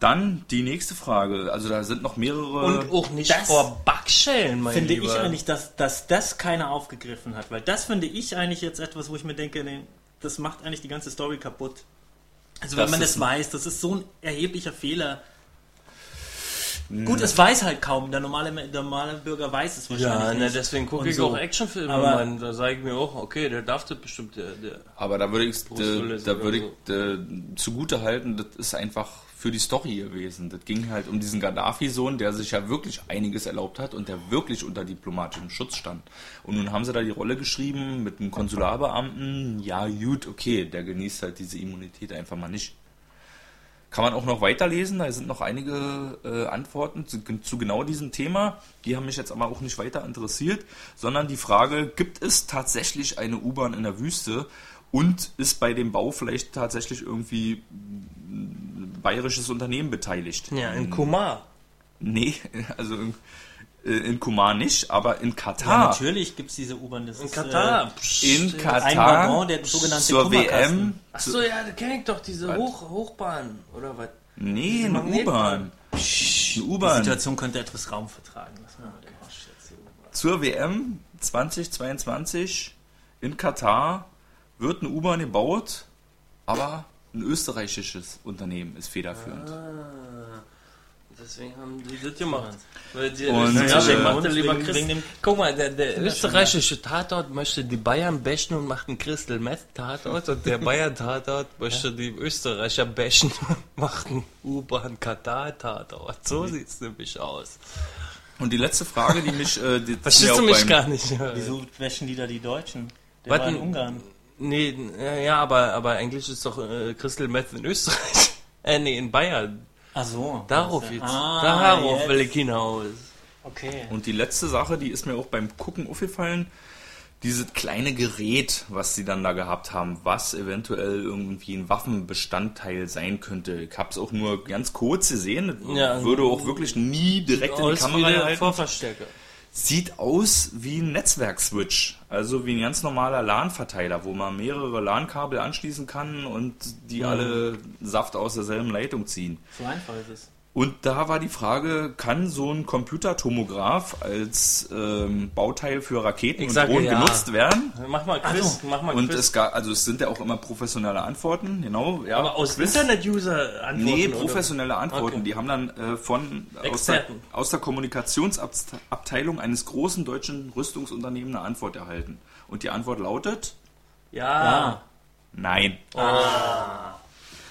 Dann die nächste Frage, also da sind noch mehrere. Und auch nicht Das vor Backschellen, mein Finde Lieber. ich eigentlich, dass, dass das keiner aufgegriffen hat. Weil das finde ich eigentlich jetzt etwas, wo ich mir denke, nee, das macht eigentlich die ganze Story kaputt. Also wenn Das man ist das weiß, das ist so ein erheblicher Fehler. Gut, es weiß halt kaum. Der normale, der normale Bürger weiß es wahrscheinlich Ja, ne, nicht. deswegen gucke ich so. auch Actionfilme, Aber- Mann. Da sage ich mir auch, okay, der darf das bestimmt, der, der Aber da würde ich, Bruce äh, da würde ich äh, zugute halten, das ist einfach für die Story gewesen. Das ging halt um diesen Gaddafi-Sohn, der sich ja wirklich einiges erlaubt hat und der wirklich unter diplomatischem Schutz stand. Und nun haben sie da die Rolle geschrieben mit einem Konsularbeamten. Ja, gut, okay, der genießt halt diese Immunität einfach mal nicht. Kann man auch noch weiterlesen, da sind noch einige äh, Antworten zu, zu genau diesem Thema. Die haben mich jetzt aber auch nicht weiter interessiert, sondern die Frage, gibt es tatsächlich eine U-Bahn in der Wüste und ist bei dem Bau vielleicht tatsächlich irgendwie bayerisches Unternehmen beteiligt? ja, in Kumar. Nee, *laughs* also in, äh, in Kumar nicht, aber in Ja, Katar. natürlich gibt es diese U-Bahn. Das In ist, Katar. Äh, in ein Katar Waggon, der sogenannte zur. WM. Achso, ja, da kenne ich doch diese? Hoch, Hochbahn, oder was? Nee, eine. U-Bahn. Eine die U-Bahn. Situation könnte etwas Raum vertragen. Hier. Zur WM 2022 in Katar wird eine U-Bahn gebaut, aber ein österreichisches Unternehmen ist federführend. Ah, deswegen haben die das gemacht. Weil die Und, Österreicher äh, machte lieber wegen- Christ- wegen dem- Guck mal, der, der österreichische Tatort möchte die Bayern bashen und macht einen Crystal Meth Tatort und der Bayern Tatort möchte die Österreicher bashen und macht einen U-Bahn Katar Tatort. So sieht's nämlich aus. Und die letzte Frage, die mich, äh, die *laughs* Verstehst du mich beim- gar nicht? Wieso wäschen die da die Deutschen? Der Was war in? Ungarn. Nee, ja, ja, aber, aber eigentlich ist doch äh, Crystal Meth in Österreich. *laughs* Äh, nee, in Bayern. Ach so. Darauf ist jetzt. Ah, Darauf jetzt. will ich hinaus. Okay. Und die letzte Sache, die ist mir auch beim Gucken aufgefallen, dieses kleine Gerät, was sie dann da gehabt haben, was eventuell irgendwie ein Waffenbestandteil sein könnte. Ich habe es auch nur ganz kurz gesehen, Ja. würde auch wirklich nie direkt in die Kamera der halten. Vorverstärker. Sieht aus wie ein Netzwerkswitch, also wie ein ganz normaler LAN-Verteiler, wo man mehrere LAN-Kabel anschließen kann und die alle Saft aus derselben Leitung ziehen. So einfach ist es. Und da war die Frage, kann so ein Computertomograph als ähm, Bauteil für Raketen Ich und sage Drohnen ja. genutzt werden? Mach mal Quiz, mach mal Und Quiz. es gab, also es sind ja auch immer professionelle Antworten, genau. Ja, aber aus Quiz. Internet-User antworten. Nee, oder? professionelle Antworten. Okay. Die haben dann äh, von aus der, aus der Kommunikationsabteilung eines großen deutschen Rüstungsunternehmens eine Antwort erhalten. Und die Antwort lautet Ja. Ja. Nein. Ah.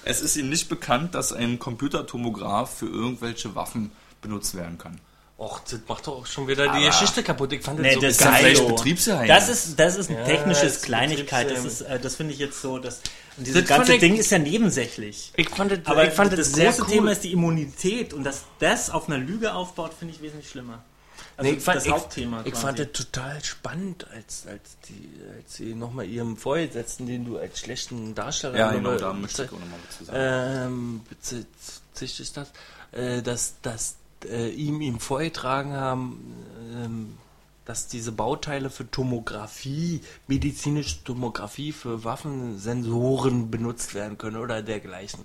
Es ist ihnen nicht bekannt, dass ein Computertomograph für irgendwelche Waffen benutzt werden kann. Och, das macht doch auch schon wieder die Aber- Geschichte kaputt. Ich fand das Nee, so das ist geil. vielleicht so. Betriebsgeheimnis. Das ist, das ist eine Ja, technische das ist Kleinigkeit. Das, ist, äh, das finde ich jetzt so. Das, und dieses Das ganze ich- Ding ist ja nebensächlich. Ich fand das, Aber ich fand das das sehr große cool. Thema ist die Immunität und dass das auf einer Lüge aufbaut, finde ich wesentlich schlimmer. Also Nee, ich fand, das ich, Hauptthema ich quasi. fand das total spannend, als, als, die, als sie nochmal ihrem Vorgesetzten, den du als schlechten Darsteller Ja, genau, da möchte ich auch nochmal zu sagen. ähm, das, äh, dass, dass äh, ihm ihm vorgetragen haben, ähm, dass diese Bauteile für Tomographie, medizinische Tomographie für Waffensensoren benutzt werden können oder dergleichen.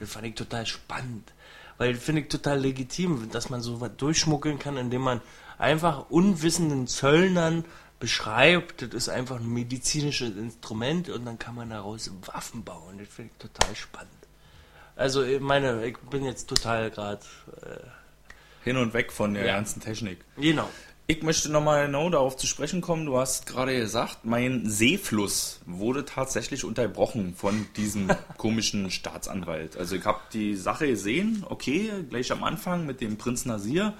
Das fand ich total spannend. Weil finde ich total legitim, dass man so was durchschmuggeln kann, indem man einfach unwissenden Zöllnern beschreibt, das ist einfach ein medizinisches Instrument und dann kann man daraus Waffen bauen. Das finde ich total spannend. Also ich meine, ich bin jetzt total gerade. Hin und weg von der Ja. ganzen Technik. Genau. Ich möchte nochmal genau darauf zu sprechen kommen. Du hast gerade gesagt, mein Seefluss wurde tatsächlich unterbrochen von diesem *laughs* komischen Staatsanwalt. Also ich habe die Sache gesehen, okay, gleich am Anfang mit dem Prinz Nasir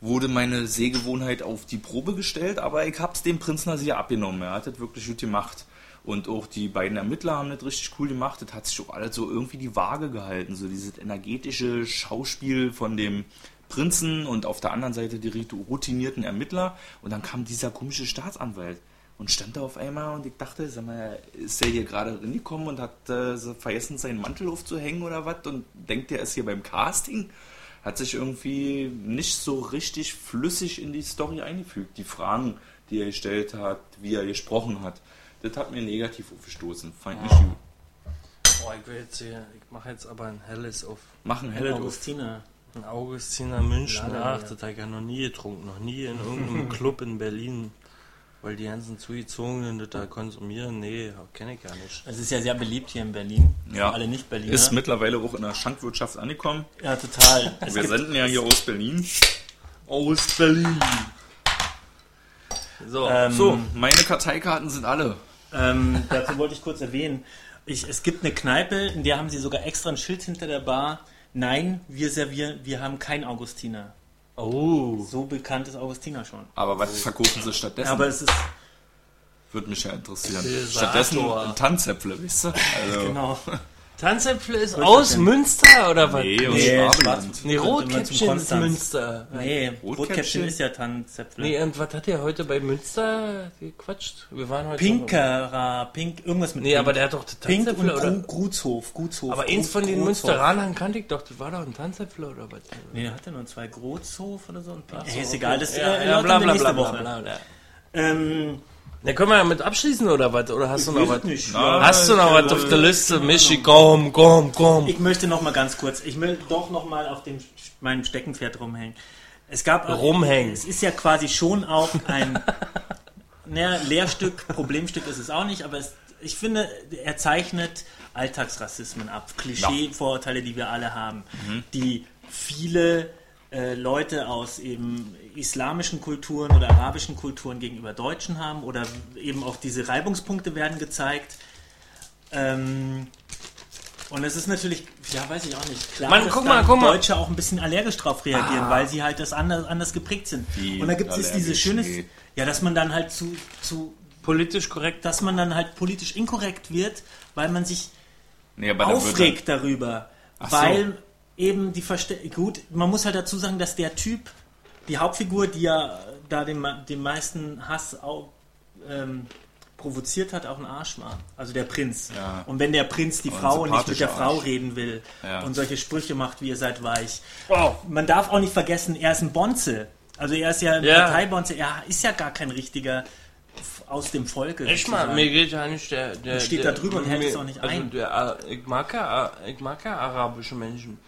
wurde meine Sehgewohnheit auf die Probe gestellt, aber ich habe es dem Prinz Nasir abgenommen. Er hat das wirklich gut gemacht. Und auch die beiden Ermittler haben das richtig cool gemacht. Das hat sich auch alles so irgendwie die Waage gehalten. So dieses energetische Schauspiel von dem Prinzen und auf der anderen Seite die routinierten Ermittler. Und dann kam dieser komische Staatsanwalt und stand da auf einmal und ich dachte, sag mal, ist der hier gerade reingekommen und hat äh, vergessen, seinen Mantel aufzuhängen oder was und denkt, der ist hier beim Casting? Hat sich irgendwie nicht so richtig flüssig in die Story eingefügt. Die Fragen, die er gestellt hat, wie er gesprochen hat, das hat mir negativ aufgestoßen. Fand ich gut. Boah, ich will jetzt hier, ich mache jetzt aber ein helles auf Machen helle auf. Augustiner. ein Augustiner München. Ach, das habe ich ja noch nie getrunken, noch nie in irgendeinem *laughs* Club in Berlin. Weil die ganzen Zugezogenen das da konsumieren, nee, kenne ich gar nicht. Es ist ja sehr beliebt hier in Berlin. Ja. Alle Nicht-Berliner. Ist mittlerweile auch in der Schankwirtschaft angekommen. ja, total. Wir senden ja hier aus Berlin. Aus Berlin. So, ähm, So, meine Karteikarten sind alle. Ähm, dazu wollte ich kurz erwähnen. Ich, es gibt eine Kneipe, in der haben sie sogar extra ein Schild hinter der Bar. Nein, wir servieren, wir haben kein Augustiner. Oh. So bekannt ist Augustiner schon. Aber was verkaufen sie stattdessen? Aber es ist, Würde mich ja interessieren. Stattdessen ein Tanzäpfle, weißt du? Also, genau. *laughs* Tanzäpfle ist ist aus? Münster oder was? Nee, aus Nee, Schwabenland. Nee, Rotkäppchen ist. Münster. Nee, Rotkäppchen? Rotkäppchen ist ja Tanzäpfle. Nee, und was hat der heute bei Münster gequatscht? Wir waren heute. Pinkera, Pink, irgendwas mit Nee, Pink. aber der hat doch das Pink und oder? Gru- Gutshof, Gutshof. Aber eins von den. Münsteranern kannte ich doch, das war doch ein Tanzäpfle oder was? Nee, der hatte nur zwei Großhof oder so. Und Pink. Hey, ist egal, das ja, äh, ja, bla bla bla Woche. bla bla. Ähm, Da können wir ja mit abschließen oder was? Oder hast du noch was? nicht. Ja. Hast du noch was auf der Liste? Michi, komm, komm, komm. Ich möchte noch mal ganz kurz, ich will doch noch mal auf dem meinem Steckenpferd rumhängen. Es gab Rumhängen. Es ist ja quasi schon auch ein naja, Lehrstück, Problemstück ist es auch nicht, aber es, ich finde, er zeichnet Alltagsrassismen ab, Klischee-Vorurteile, die wir alle haben, die viele äh, Leute aus eben islamischen Kulturen oder arabischen Kulturen gegenüber Deutschen haben oder eben auch diese Reibungspunkte werden gezeigt. Ähm, und es ist natürlich, ja, weiß ich auch nicht, klar, Mann, dass mal, guck mal. Deutsche auch ein bisschen allergisch drauf reagieren, Ah. weil sie halt das anders, anders geprägt sind. Wie und da gibt es diese schöne, ja, dass man dann halt zu, zu, Politisch korrekt. dass man dann halt politisch inkorrekt wird, weil man sich Nee, aufregt darüber. Ach so. weil eben die Verste gut, man muss halt dazu sagen, dass der Typ, die Hauptfigur, die ja da den, den meisten Hass auch, ähm, provoziert hat, auch ein Arsch war. Also der Prinz. Ja. Und wenn der Prinz die Aber Frau nicht mit der sympathischer Frau Arsch. reden will Ja. und solche Sprüche macht, wie ihr seid weich. Oh. Man darf auch nicht vergessen, er ist ein Bonze. Also er ist ja ein Ja. Parteibonze. Er ist ja gar kein richtiger f- aus dem Volke. Echt mal, mir geht ja nicht der. der steht der, da drüber und hält es auch nicht also ein. Der, äh, ich, mag ja, äh, ich mag ja arabische Menschen.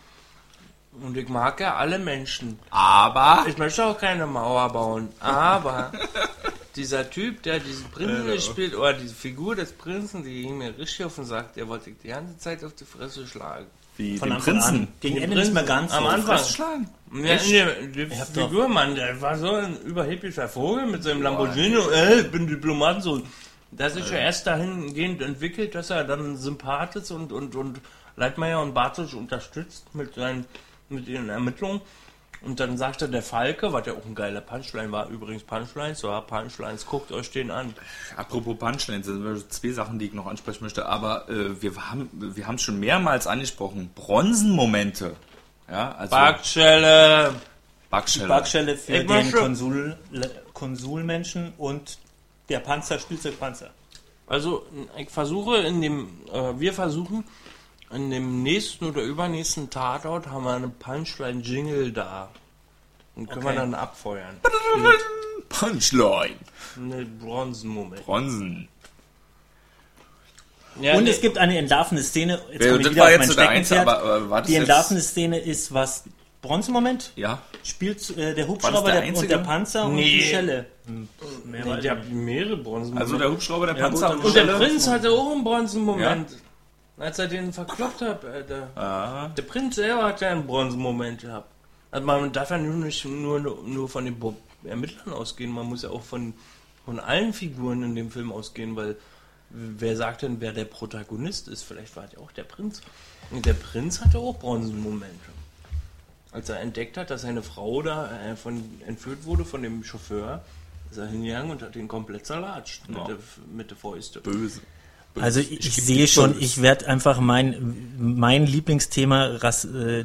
Und ich mag ja alle Menschen. aber Ich möchte auch keine Mauer bauen. Aber *laughs* dieser Typ, der diesen Prinzen spielt, oder diese Figur des Prinzen, die ging mir richtig auf den Sack, der wollte ich die ganze Zeit auf die Fresse schlagen. wie Von den Anfang Prinzen. an. Gegen Den Ende nicht mehr Prinzen. ganz Am. Anfang. Fresse schlagen. Ja, die doch- Figur, Mann, der war so ein überheblicher Vogel mit seinem Lamborghini. Äh, ich bin Diplomatensohn. Der sich ja erst dahingehend entwickelt, dass er dann Sympath ist und, und, und Leitmeier und Bartosch unterstützt mit, seinen, mit ihren Ermittlungen. Und dann sagte der Falke, was ja auch ein geiler Punchline war, übrigens Punchlines, so Punchlines, guckt euch den an. Apropos Punchlines, das sind zwei Sachen, die ich noch ansprechen möchte, aber äh, wir haben wir haben es schon mehrmals angesprochen. Bronzenmomente. Ja, also Backstelle! Backschelle. Backschelle für Ich den Konsul, Konsulmenschen und der Panzer, Spielzeugpanzer. Also ich versuche in dem, äh, wir versuchen in dem nächsten oder übernächsten Tatort haben wir eine Punchline-Jingle da. Und können Okay. wir dann abfeuern. Punchline. Eine Bronzenmoment. Bronzen. Ja, und nee, es gibt eine entlarvende Szene. Jetzt Ja, komme ich das wieder war auf jetzt mein so der Einzige, Steckenpferd. aber, aber war das Die entlarvende Szene ist was? Bronzemoment? Ja. Spielt äh, der Hubschrauber der der und der Panzer und Nee. die Schelle. Hm, mehr nee, der hat mehrere Bronzenmomente. Also der Hubschrauber, der Ja, gut, Panzer dann- und und der Schelle. Prinz hatte auch einen Bronzenmoment. Als er den verkloppt hat, Alter. Ah, Der Prinz selber hat ja einen Bronzenmoment gehabt. Also man darf ja nicht nur, nur von den Ermittlern ausgehen, man muss ja auch von, von allen Figuren in dem Film ausgehen, weil wer sagt denn, wer der Protagonist ist? Vielleicht war es ja auch der Prinz. Und der Prinz hatte auch Bronzenmomente. Als er entdeckt hat, dass seine Frau da äh, von, entführt wurde von dem Chauffeur, ist er hingegangen und hat den komplett zerlatscht Ja. mit, der, mit der Fäuste. böse. Also ich, ich sehe schon, ich werde einfach mein mein Lieblingsthema Rass, äh,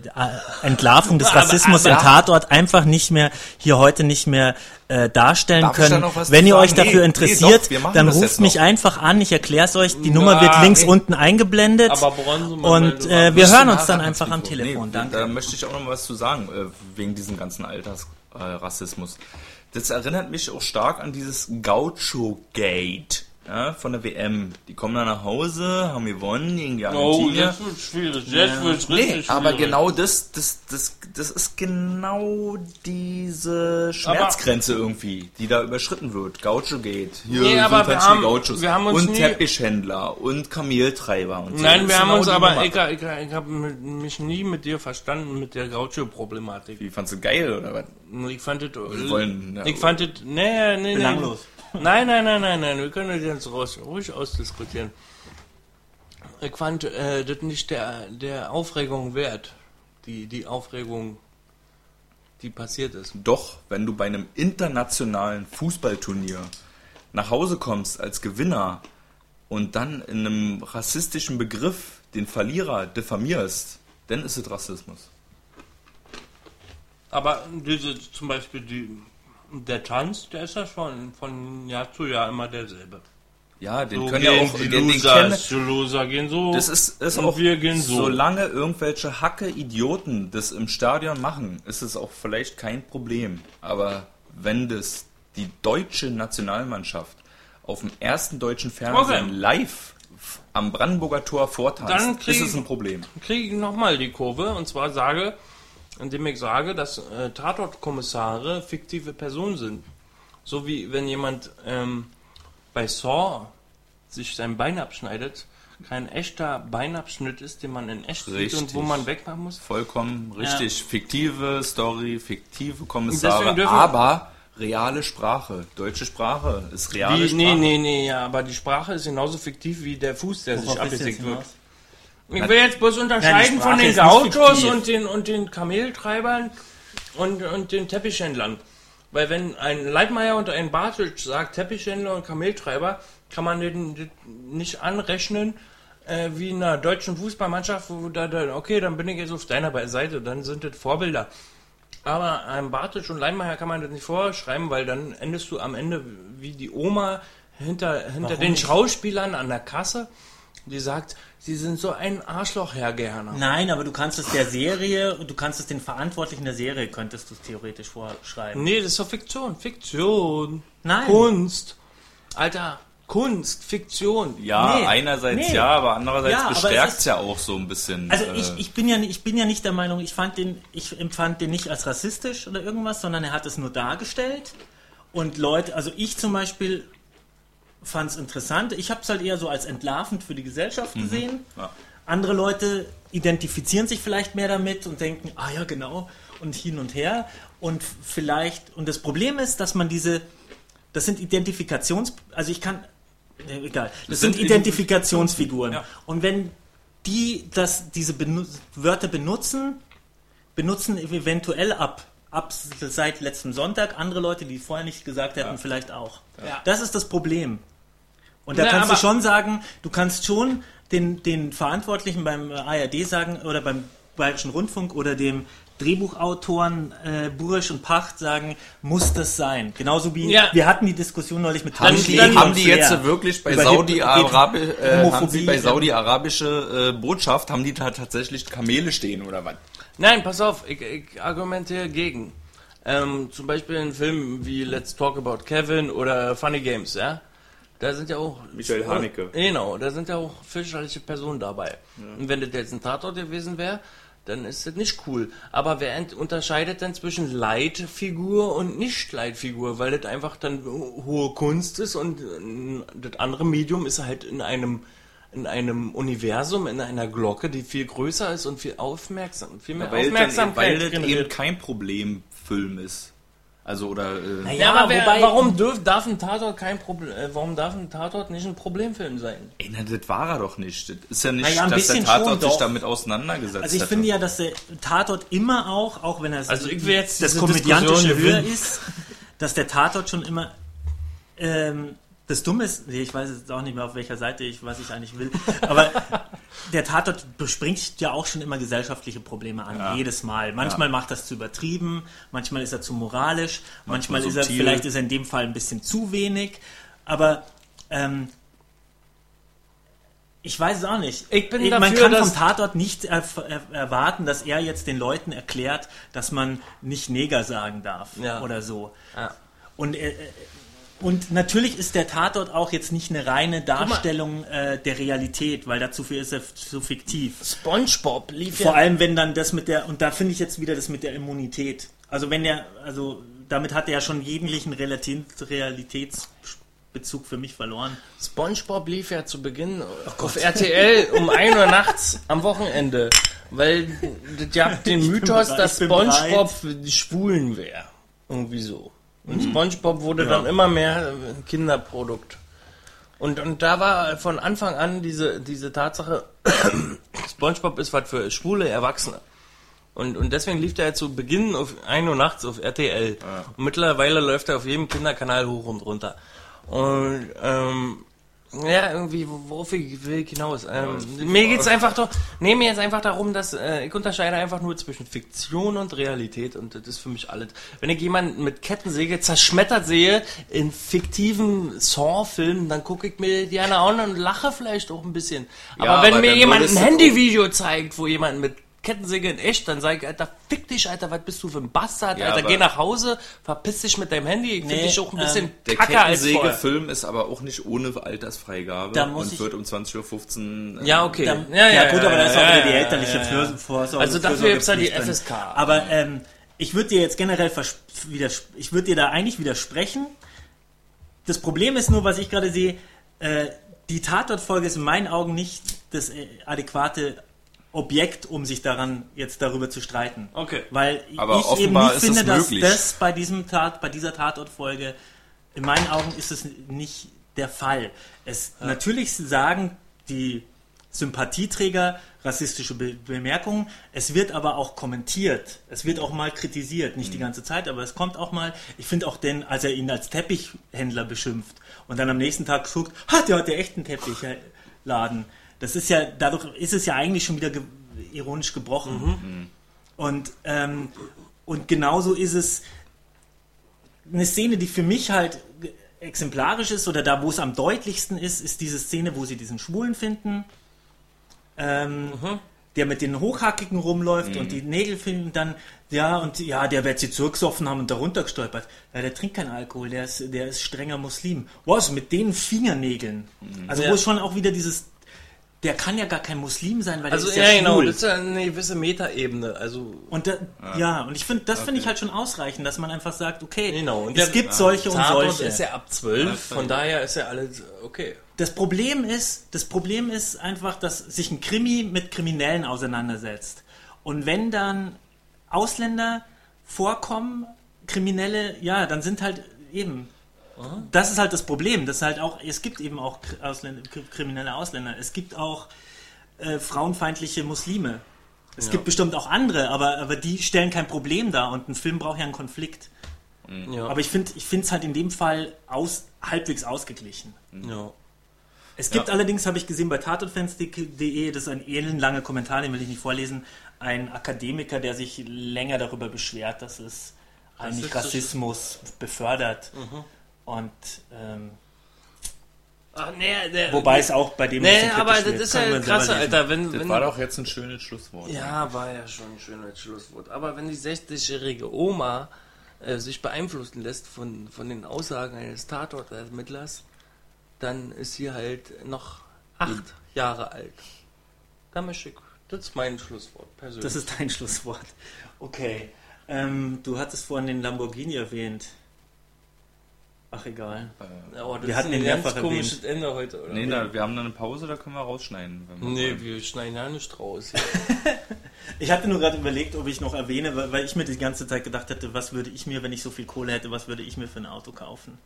Entlarvung des Aber- Rassismus aber- im Tatort einfach nicht mehr hier heute nicht mehr äh, darstellen Darf können. Wenn ihr euch sagen? Nee, dafür nee, interessiert, doch, wir machen dann ruft mich noch. einfach an. Ich erkläre es euch. Die Na, Nummer wird links nee. unten eingeblendet. Aber Bronzenmoment und äh, wir hören uns dann einfach am. Telefon. Nee, Danke. Da möchte ich auch noch mal was zu sagen, äh, wegen diesem ganzen Altersrassismus. Das erinnert mich auch stark an dieses Gaucho-Gate ja, von der WM. Die kommen dann nach Hause, haben gewonnen gegen die Oh, Argentinier. jetzt wird schwierig. Jetzt wird's Nee, richtig aber schwierig. genau das, das, das, das ist genau diese Schmerzgrenze irgendwie, die da überschritten wird. Gaucho geht. Hier Nee, aber wir haben- Gauchos. wir haben uns und nie- Teppichhändler und Kameltreiber und so. Nein, Das wir haben genau uns aber, ich, ich, ich habe mich nie mit dir verstanden mit der Gaucho-Problematik. Wie fandst du geil oder was? Ich fand es, wollen, ja. ich fand es, nee, nee, nee. Belanglos. Nein, nein, nein, nein, nein, wir können das jetzt raus, ruhig ausdiskutieren. Ich fand äh, das nicht der, der Aufregung wert, die, die Aufregung, die passiert ist. Doch, wenn du bei einem internationalen Fußballturnier nach Hause kommst als Gewinner und dann in einem rassistischen Begriff den Verlierer diffamierst, dann ist es Rassismus. Aber diese, zum Beispiel die, der Tanz, der ist ja schon von Jahr zu Jahr immer derselbe. Ja, den So können ja auch die den, den Loser, kennen, die Loser gehen so. Das ist, ist und auch, wir gehen so. solange irgendwelche Hacke Idioten das im Stadion machen, ist es auch vielleicht kein Problem. Aber wenn das die deutsche Nationalmannschaft auf dem ersten deutschen Fernsehen Okay. live am Brandenburger Tor vortanzt, krieg ist es ein Problem. kriege ich nochmal die Kurve und zwar sage, indem ich sage, dass äh, Tatortkommissare fiktive Personen sind. So wie wenn jemand ähm, bei Saw sich sein Bein abschneidet, kein echter Beinabschnitt ist, den man in echt sieht und Richtig. wo man wegmachen muss. Vollkommen richtig. Fiktive Story, fiktive Kommissare, aber reale Sprache. Deutsche Sprache ist reale Wie, Sprache. nee, nee, nee, ja, aber die Sprache ist genauso fiktiv wie der Fuß, der sich Worauf du abgesägt wird. hinaus? Ich will jetzt bloß unterscheiden Sprache von den Gauchos und den, und den Kameltreibern und, und den Teppichhändlern. Weil wenn ein Leitmeier und ein Bartsch sagt Teppichhändler und Kameltreiber, kann man den, den nicht anrechnen äh, wie in einer deutschen Fußballmannschaft, wo da, da, okay, dann bin ich jetzt auf deiner Seite, dann sind das Vorbilder. Aber einem Bartisch und Leinmeier kann man das nicht vorschreiben, weil dann endest du am Ende wie die Oma hinter, hinter Warum den nicht? Schauspielern an der Kasse, die sagt, sie sind so ein Arschloch, Herr Gerner. Nein, aber du kannst es der Serie, du kannst es den Verantwortlichen der Serie, könntest du es theoretisch vorschreiben. Nee, das ist doch Fiktion. Fiktion. Nein. Kunst. Alter, Kunst, Fiktion. Ja, Nee, einerseits nee. ja, aber andererseits Ja, bestärkt es ja auch so ein bisschen. Also äh, ich, ich bin ja nicht- ich bin ja nicht der Meinung, ich fand den, ich empfand den nicht als rassistisch oder irgendwas, sondern er hat es nur dargestellt. Und Leute, also ich zum Beispiel fand es interessant. Ich habe es halt eher so als entlarvend für die Gesellschaft gesehen. ja. Andere Leute identifizieren sich vielleicht mehr damit und denken, ah ja, genau, und hin und her. Und vielleicht, und das Problem ist, dass man diese, das sind Identifikations, also ich kann, egal, das, Das sind, sind Identifikationsfiguren. Ja. Und wenn die das, diese benu Wörter benutzen, benutzen eventuell ab, ab seit letztem Sonntag andere Leute, die vorher nicht gesagt hätten, vielleicht auch. Ja. Das ist das Problem. Und da Na, kannst du schon sagen, du kannst schon den, den Verantwortlichen beim ARD sagen oder beim Bayerischen Rundfunk oder dem Drehbuchautoren äh, Burisch und Pacht sagen, muss das sein? Genauso wie Ja. wir hatten die Diskussion neulich mit Haben die, Schläger haben die jetzt wirklich bei über Saudi-Arabi Hip- äh, haben sie bei saudi-arabische äh, Botschaft, haben die da tatsächlich Kamele stehen oder was? Nein, pass auf, ich, ich argumentiere gegen. Ähm, zum Beispiel in Filmen wie Let's Talk About Kevin oder Funny Games, ja. Da sind ja auch. Michael Haneke. Genau, da sind ja auch fürchterliche Personen dabei. Und wenn das jetzt ein Tatort gewesen wäre, dann ist das nicht cool. Aber wer unterscheidet denn zwischen Leitfigur und Nicht-Leitfigur? Weil das einfach dann hohe Kunst ist und äh, das andere Medium ist halt in einem in einem Universum, in einer Glocke, die viel größer ist und viel aufmerksam, viel mehr Weil, dann, Aufmerksamkeit weil das eben kein Problemfilm ist. Also oder äh, Naja, Ja, aber wer, wobei- warum dürf, darf ein Tatort kein Problem, äh, warum darf ein Tatort nicht ein Problemfilm sein? ey, na, das war er doch nicht. Das ist ja nicht, Naja, dass der Tatort sich damit auseinandergesetzt Also ich hätte. finde ja, dass der Tatort immer auch, auch wenn er Also ich will jetzt das komödiantische gewinnen. ist, dass der Tatort schon immer ähm, das Dumme ist, nee, ich weiß jetzt auch nicht mehr auf welcher Seite ich, was ich eigentlich will, aber *laughs* der Tatort bespringt ja auch schon immer gesellschaftliche Probleme an, Ja. jedes Mal. Manchmal macht das zu übertrieben, manchmal ist er zu moralisch, manchmal, Manchmal ist er, vielleicht ist er in dem Fall ein bisschen zu wenig, aber ähm, ich weiß es auch nicht. Ich bin man dafür, kann dass- vom Tatort nicht er, er, erwarten, dass er jetzt den Leuten erklärt, dass man nicht Neger sagen darf Ja. oder so. Ja. Und, äh, und natürlich ist der Tatort auch jetzt nicht eine reine Darstellung äh, der Realität, weil dazu viel ist er zu fiktiv. SpongeBob lief Vor allem, wenn dann das mit der, und da finde ich jetzt wieder das mit der Immunität. Also wenn der, also damit hat er ja schon jeglichen Realitätsbezug für mich verloren. SpongeBob lief ja zu Beginn auf RTL *laughs* um 1 Uhr nachts am Wochenende, weil das ja *laughs* den Mythos, bereit, dass SpongeBob für die Schwulen wäre. Irgendwie so. Und SpongeBob wurde Mhm. Ja. dann immer mehr ein Kinderprodukt. Und, und da war von Anfang an diese, diese Tatsache, *coughs* SpongeBob ist was für schwule Erwachsene. Und, und deswegen lief der zu Beginn auf 1 Uhr nachts auf RTL. Und mittlerweile läuft er auf jedem Kinderkanal hoch und runter. Und ähm, ja, irgendwie, wo- worauf ich will hinaus. Ähm, mir geht's einfach doch, nee, mir jetzt einfach darum, dass äh, ich unterscheide einfach nur zwischen Fiktion und Realität und das ist für mich alles. Wenn ich jemanden mit Kettensäge zerschmettert sehe in fiktiven Saw-Filmen, dann gucke ich mir die an und lache vielleicht auch ein bisschen. Aber Ja, wenn aber mir jemand ein Handyvideo zeigt, wo jemand mit Kettensäge in echt, dann sage ich, Alter, fick dich, Alter, was bist du für ein Bastard, Ja, Alter, geh nach Hause, verpiss dich mit deinem Handy, ich finde Nee, dich auch ein bisschen ähm, Der kacke als vorher. Kettensäge-Film ist aber auch nicht ohne Altersfreigabe Da muss und ich- wird um 20.15 Uhr. äh, Ja, okay. Dann, ja, gut, aber da ist auch ja, wieder die ja, elterliche ja, ja. Vorsorge. Also dafür Fürsorgepflicht gibt's ja die. FSK. Aber ähm, ich würde dir jetzt generell ich würde dir da eigentlich widersprechen. Das Problem ist nur, was ich gerade sehe, äh, die Tatortfolge ist in meinen Augen nicht das äh, adäquate Objekt, um sich daran jetzt darüber zu streiten. Okay. Weil Aber ich eben nicht finde, dass das bei diesem Tat, bei dieser Tatortfolge in meinen Augen ist es nicht der Fall. Es natürlich sagen die Sympathieträger rassistische Be Bemerkungen. Es wird aber auch kommentiert. Es wird auch mal kritisiert, nicht die ganze Zeit, aber es kommt auch mal. Ich finde auch den, als er ihn als Teppichhändler beschimpft und dann am nächsten Tag guckt, ha, der hat ja echt einen Teppichladen. Das ist ja, dadurch ist es ja eigentlich schon wieder ge ironisch gebrochen. Und, ähm, und genauso ist es eine Szene, die für mich halt exemplarisch ist oder da, wo es am deutlichsten ist, ist diese Szene, wo sie diesen Schwulen finden, ähm, der mit den Hochhackigen rumläuft und die Nägel finden dann, ja, und ja, der wird sie zurückgesoffen haben und darunter gestolpert. Ja, der trinkt keinen Alkohol, der ist, der ist strenger Muslim. Was, mit den Fingernägeln? Also Ja. wo es schon auch wieder dieses, der kann ja gar kein Muslim sein, weil Also der ist ja, ja, genau, schwul. das ist ja eine gewisse Metaebene. Also Und da, ja. und ich finde, das finde ich halt schon ausreichend, dass man einfach sagt, okay, genau. Und es der gibt solche und Tatort solche. ist ja ab 12, von daher ist ja alles okay. Das Problem ist, das Problem ist einfach, dass sich ein Krimi mit Kriminellen auseinandersetzt. Und wenn dann Ausländer vorkommen, Kriminelle, ja, dann sind halt eben. Das ist halt das Problem. Das ist halt auch, es gibt eben auch Ausländer, kr- kriminelle Ausländer. Es gibt auch äh, frauenfeindliche Muslime. Es gibt bestimmt auch andere, aber, aber die stellen kein Problem dar und ein Film braucht ja einen Konflikt. Ja. Aber ich finde ich es halt in dem Fall aus, halbwegs ausgeglichen. ja. Es gibt allerdings, habe ich gesehen, bei tatortfans.de, das ist ein elendlanger Kommentar, den will ich nicht vorlesen, ein Akademiker, der sich länger darüber beschwert, dass es eigentlich. Rassismus befördert. Und ähm, Ach, nee, der, wobei es auch bei dem Nee, aber das ist ja krass. Alter. Wenn, Das wenn, war doch jetzt ein schönes Schlusswort. Ja, war ja schon ein schönes Schlusswort. Aber wenn die 60-jährige Oma äh, sich beeinflussen lässt von, von den Aussagen eines Tatortermittlers, dann ist sie halt noch acht Jahre alt. Da möchte ich, das ist mein Schlusswort, persönlich. Das ist dein Schlusswort. Okay. Ähm, du hattest vorhin den Lamborghini erwähnt. Ach, egal. Ja, oh, das wir ist hatten ein ganz komisches Ende heute, oder? Nee, da, wir haben dann eine Pause, da können wir rausschneiden. Wenn wir Nee, wollen. wir schneiden ja nicht raus. *laughs* Ich hatte nur gerade überlegt, ob ich noch erwähne, weil, weil ich mir die ganze Zeit gedacht hätte, was würde ich mir, wenn ich so viel Kohle hätte, was würde ich mir für ein Auto kaufen?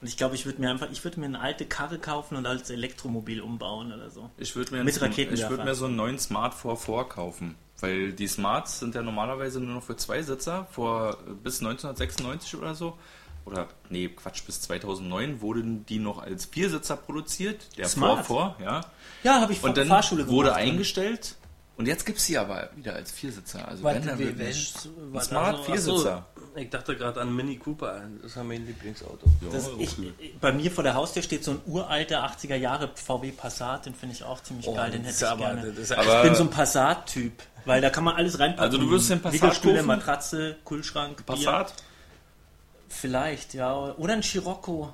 Und ich glaube, ich würde mir einfach, ich würde mir eine alte Karre kaufen und als Elektromobil umbauen oder so. Ich würde mir, Mit Raketenwerfer. ich würd mir so einen neuen Smart 4 kaufen. Weil die Smarts sind ja normalerweise nur noch für Zweisitzer. Vor bis 1996 oder so. Oder, nee, Quatsch, bis 2009 wurden die noch als Viersitzer produziert. Der Smart? 4 ja. Ja, habe ich Und dann Fahrschule wurde gemacht. eingestellt. Und jetzt gibt es sie aber wieder als Viersitzer. Also Warte, wenn, dann warte, Smart also, Viersitzer. so, Ich dachte gerade an Mini Cooper, das ist mein Lieblingsauto. Das, Ja, ich, bei mir vor der Haustür steht so ein uralter 80er Jahre VW Passat, den finde ich auch ziemlich Oh, geil, den hätte ich aber- gerne. das Aber- ich bin so ein Passat-Typ, weil da kann man alles reinpacken. Also du wirst den Passat? Matratze, Kühlschrank, Bier. Vielleicht, ja. Oder ein Scirocco.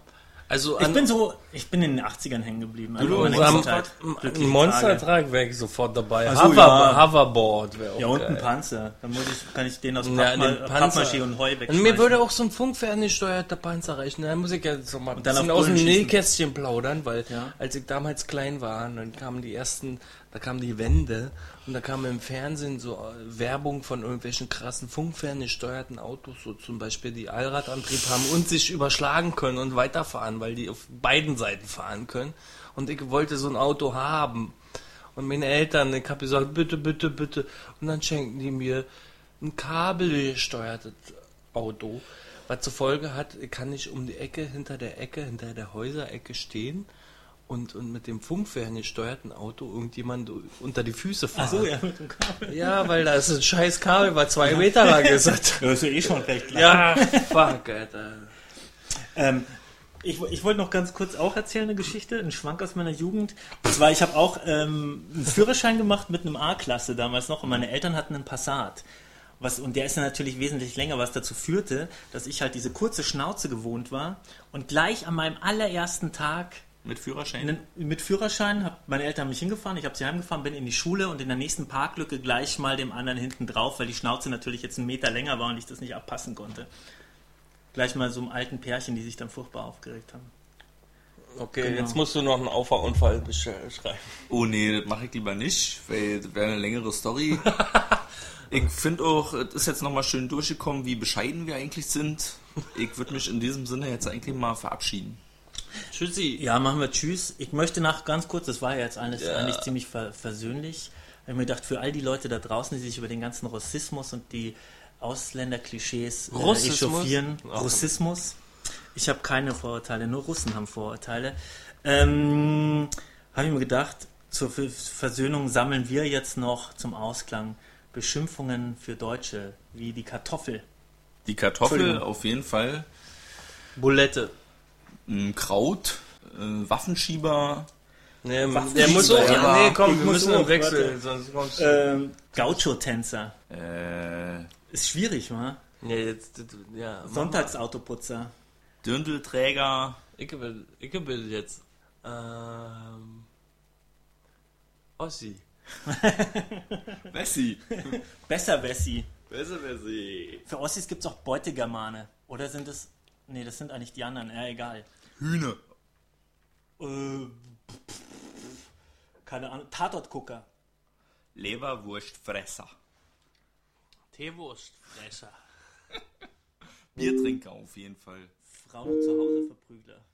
Also Ich bin so, ich bin in den 80ern hängen geblieben. Also Du, meine am, Kindheit. ein Glückliche Tage. Monstertrag wäre ich sofort dabei. So, Hover, ja. Hoverboard wäre auch Ja, und ein geil. Panzer. Dann muss ich, kann ich den aus Ja, Pappma den Panzer. Pappmaché und Heu Und wegschmeißen. mir würde auch so ein funkferngesteuerter Panzer reichen. Da muss ich ja so mal ein dann bisschen aus dem. Nähkästchen plaudern, weil Ja. als ich damals klein war, dann kamen die ersten, da kamen die Wände und da kam im Fernsehen so äh, Werbung von irgendwelchen krassen funkferngesteuerten Autos, so zum Beispiel die Allradantrieb haben und sich überschlagen können und weiterfahren, weil die auf beiden Seiten fahren können. Und ich wollte so ein Auto haben. Und meine Eltern, ich habe gesagt, bitte, bitte, bitte. Und dann schenken die mir ein kabelgesteuertes Auto, was zur Folge hat, ich kann nicht um die Ecke, hinter der Ecke, hinter der Häuserecke stehen und, und mit dem funkferngesteuerten Auto irgendjemand unter die Füße fahren. Ach so, ja, mit dem Kabel. Ja, weil da ist ein scheiß Kabel, was zwei Meter lang ist. Das ist ja eh schon recht lang. ja, fuck, Alter. Ähm, ich, ich wollte noch ganz kurz auch erzählen, eine Geschichte, einen Schwank aus meiner Jugend. Und zwar, ich habe auch ähm, einen Führerschein gemacht mit einem A-Klasse damals noch und meine Eltern hatten einen Passat. Was, und der ist ja natürlich wesentlich länger, was dazu führte, dass ich halt diese kurze Schnauze gewohnt war und gleich an meinem allerersten Tag Mit Führerschein? mit Führerschein, hab, meine Eltern haben mich hingefahren, ich habe sie heimgefahren, bin in die Schule und in der nächsten Parklücke gleich mal dem anderen hinten drauf, weil die Schnauze natürlich jetzt einen Meter länger war und ich das nicht abpassen konnte. Gleich mal so einem alten Pärchen, die sich dann furchtbar aufgeregt haben. Okay, Genau. jetzt musst du noch einen Auffahrunfall beschreiben. Oh nee, das mache ich lieber nicht, weil das wäre eine längere Story. *laughs* ich finde auch, es ist jetzt nochmal schön durchgekommen, wie bescheiden wir eigentlich sind. Ich würde mich in diesem Sinne jetzt eigentlich mal verabschieden. Tschüssi. Ja, machen wir Tschüss. Ich möchte nach ganz kurz, das war ja jetzt alles Ja. eigentlich ziemlich ver versöhnlich. Ich habe mir gedacht, für all die Leute da draußen, die sich über den ganzen Rassismus und die Ausländerklischees äh, Russismus? echauffieren. Ach. Rassismus. Ich habe keine Vorurteile, nur Russen haben Vorurteile. Ähm, habe ich mir gedacht, zur Ver- Versöhnung sammeln wir jetzt noch zum Ausklang Beschimpfungen für Deutsche, wie die Kartoffel. Die Kartoffel auf jeden Fall, Bulette. Ein Kraut, äh, Waffenschieber, Nee, der muss auch. aber- Nee, komm, Ich wir müssen im Wechsel, warte. sonst kommst du. Ähm, Gaucho-Tänzer. äh, Ist schwierig, wa? Nee, jetzt, ja. Sonntagsautoputzer. Dündelträger, Ich will, ich will jetzt. Ähm. Ossi. *laughs* Wessi. Besser Wessi. Besser Wessi. Für Ossis gibt es auch Beutegermane. Oder sind es. Nee, das sind eigentlich die anderen. Ja, egal. Hühner. Äh, pff, keine Ahnung. Tatortgucker. Leberwurstfresser. Teewurstfresser. *laughs* Biertrinker auf jeden Fall. Frauen zu Hause verprügler.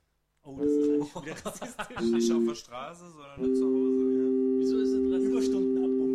Oh, das ist eigentlich *laughs* wieder rassistisch. Nicht auf der Straße, sondern zu Hause. Ja. Wieso ist es rassistisch? Überstunden abbumm.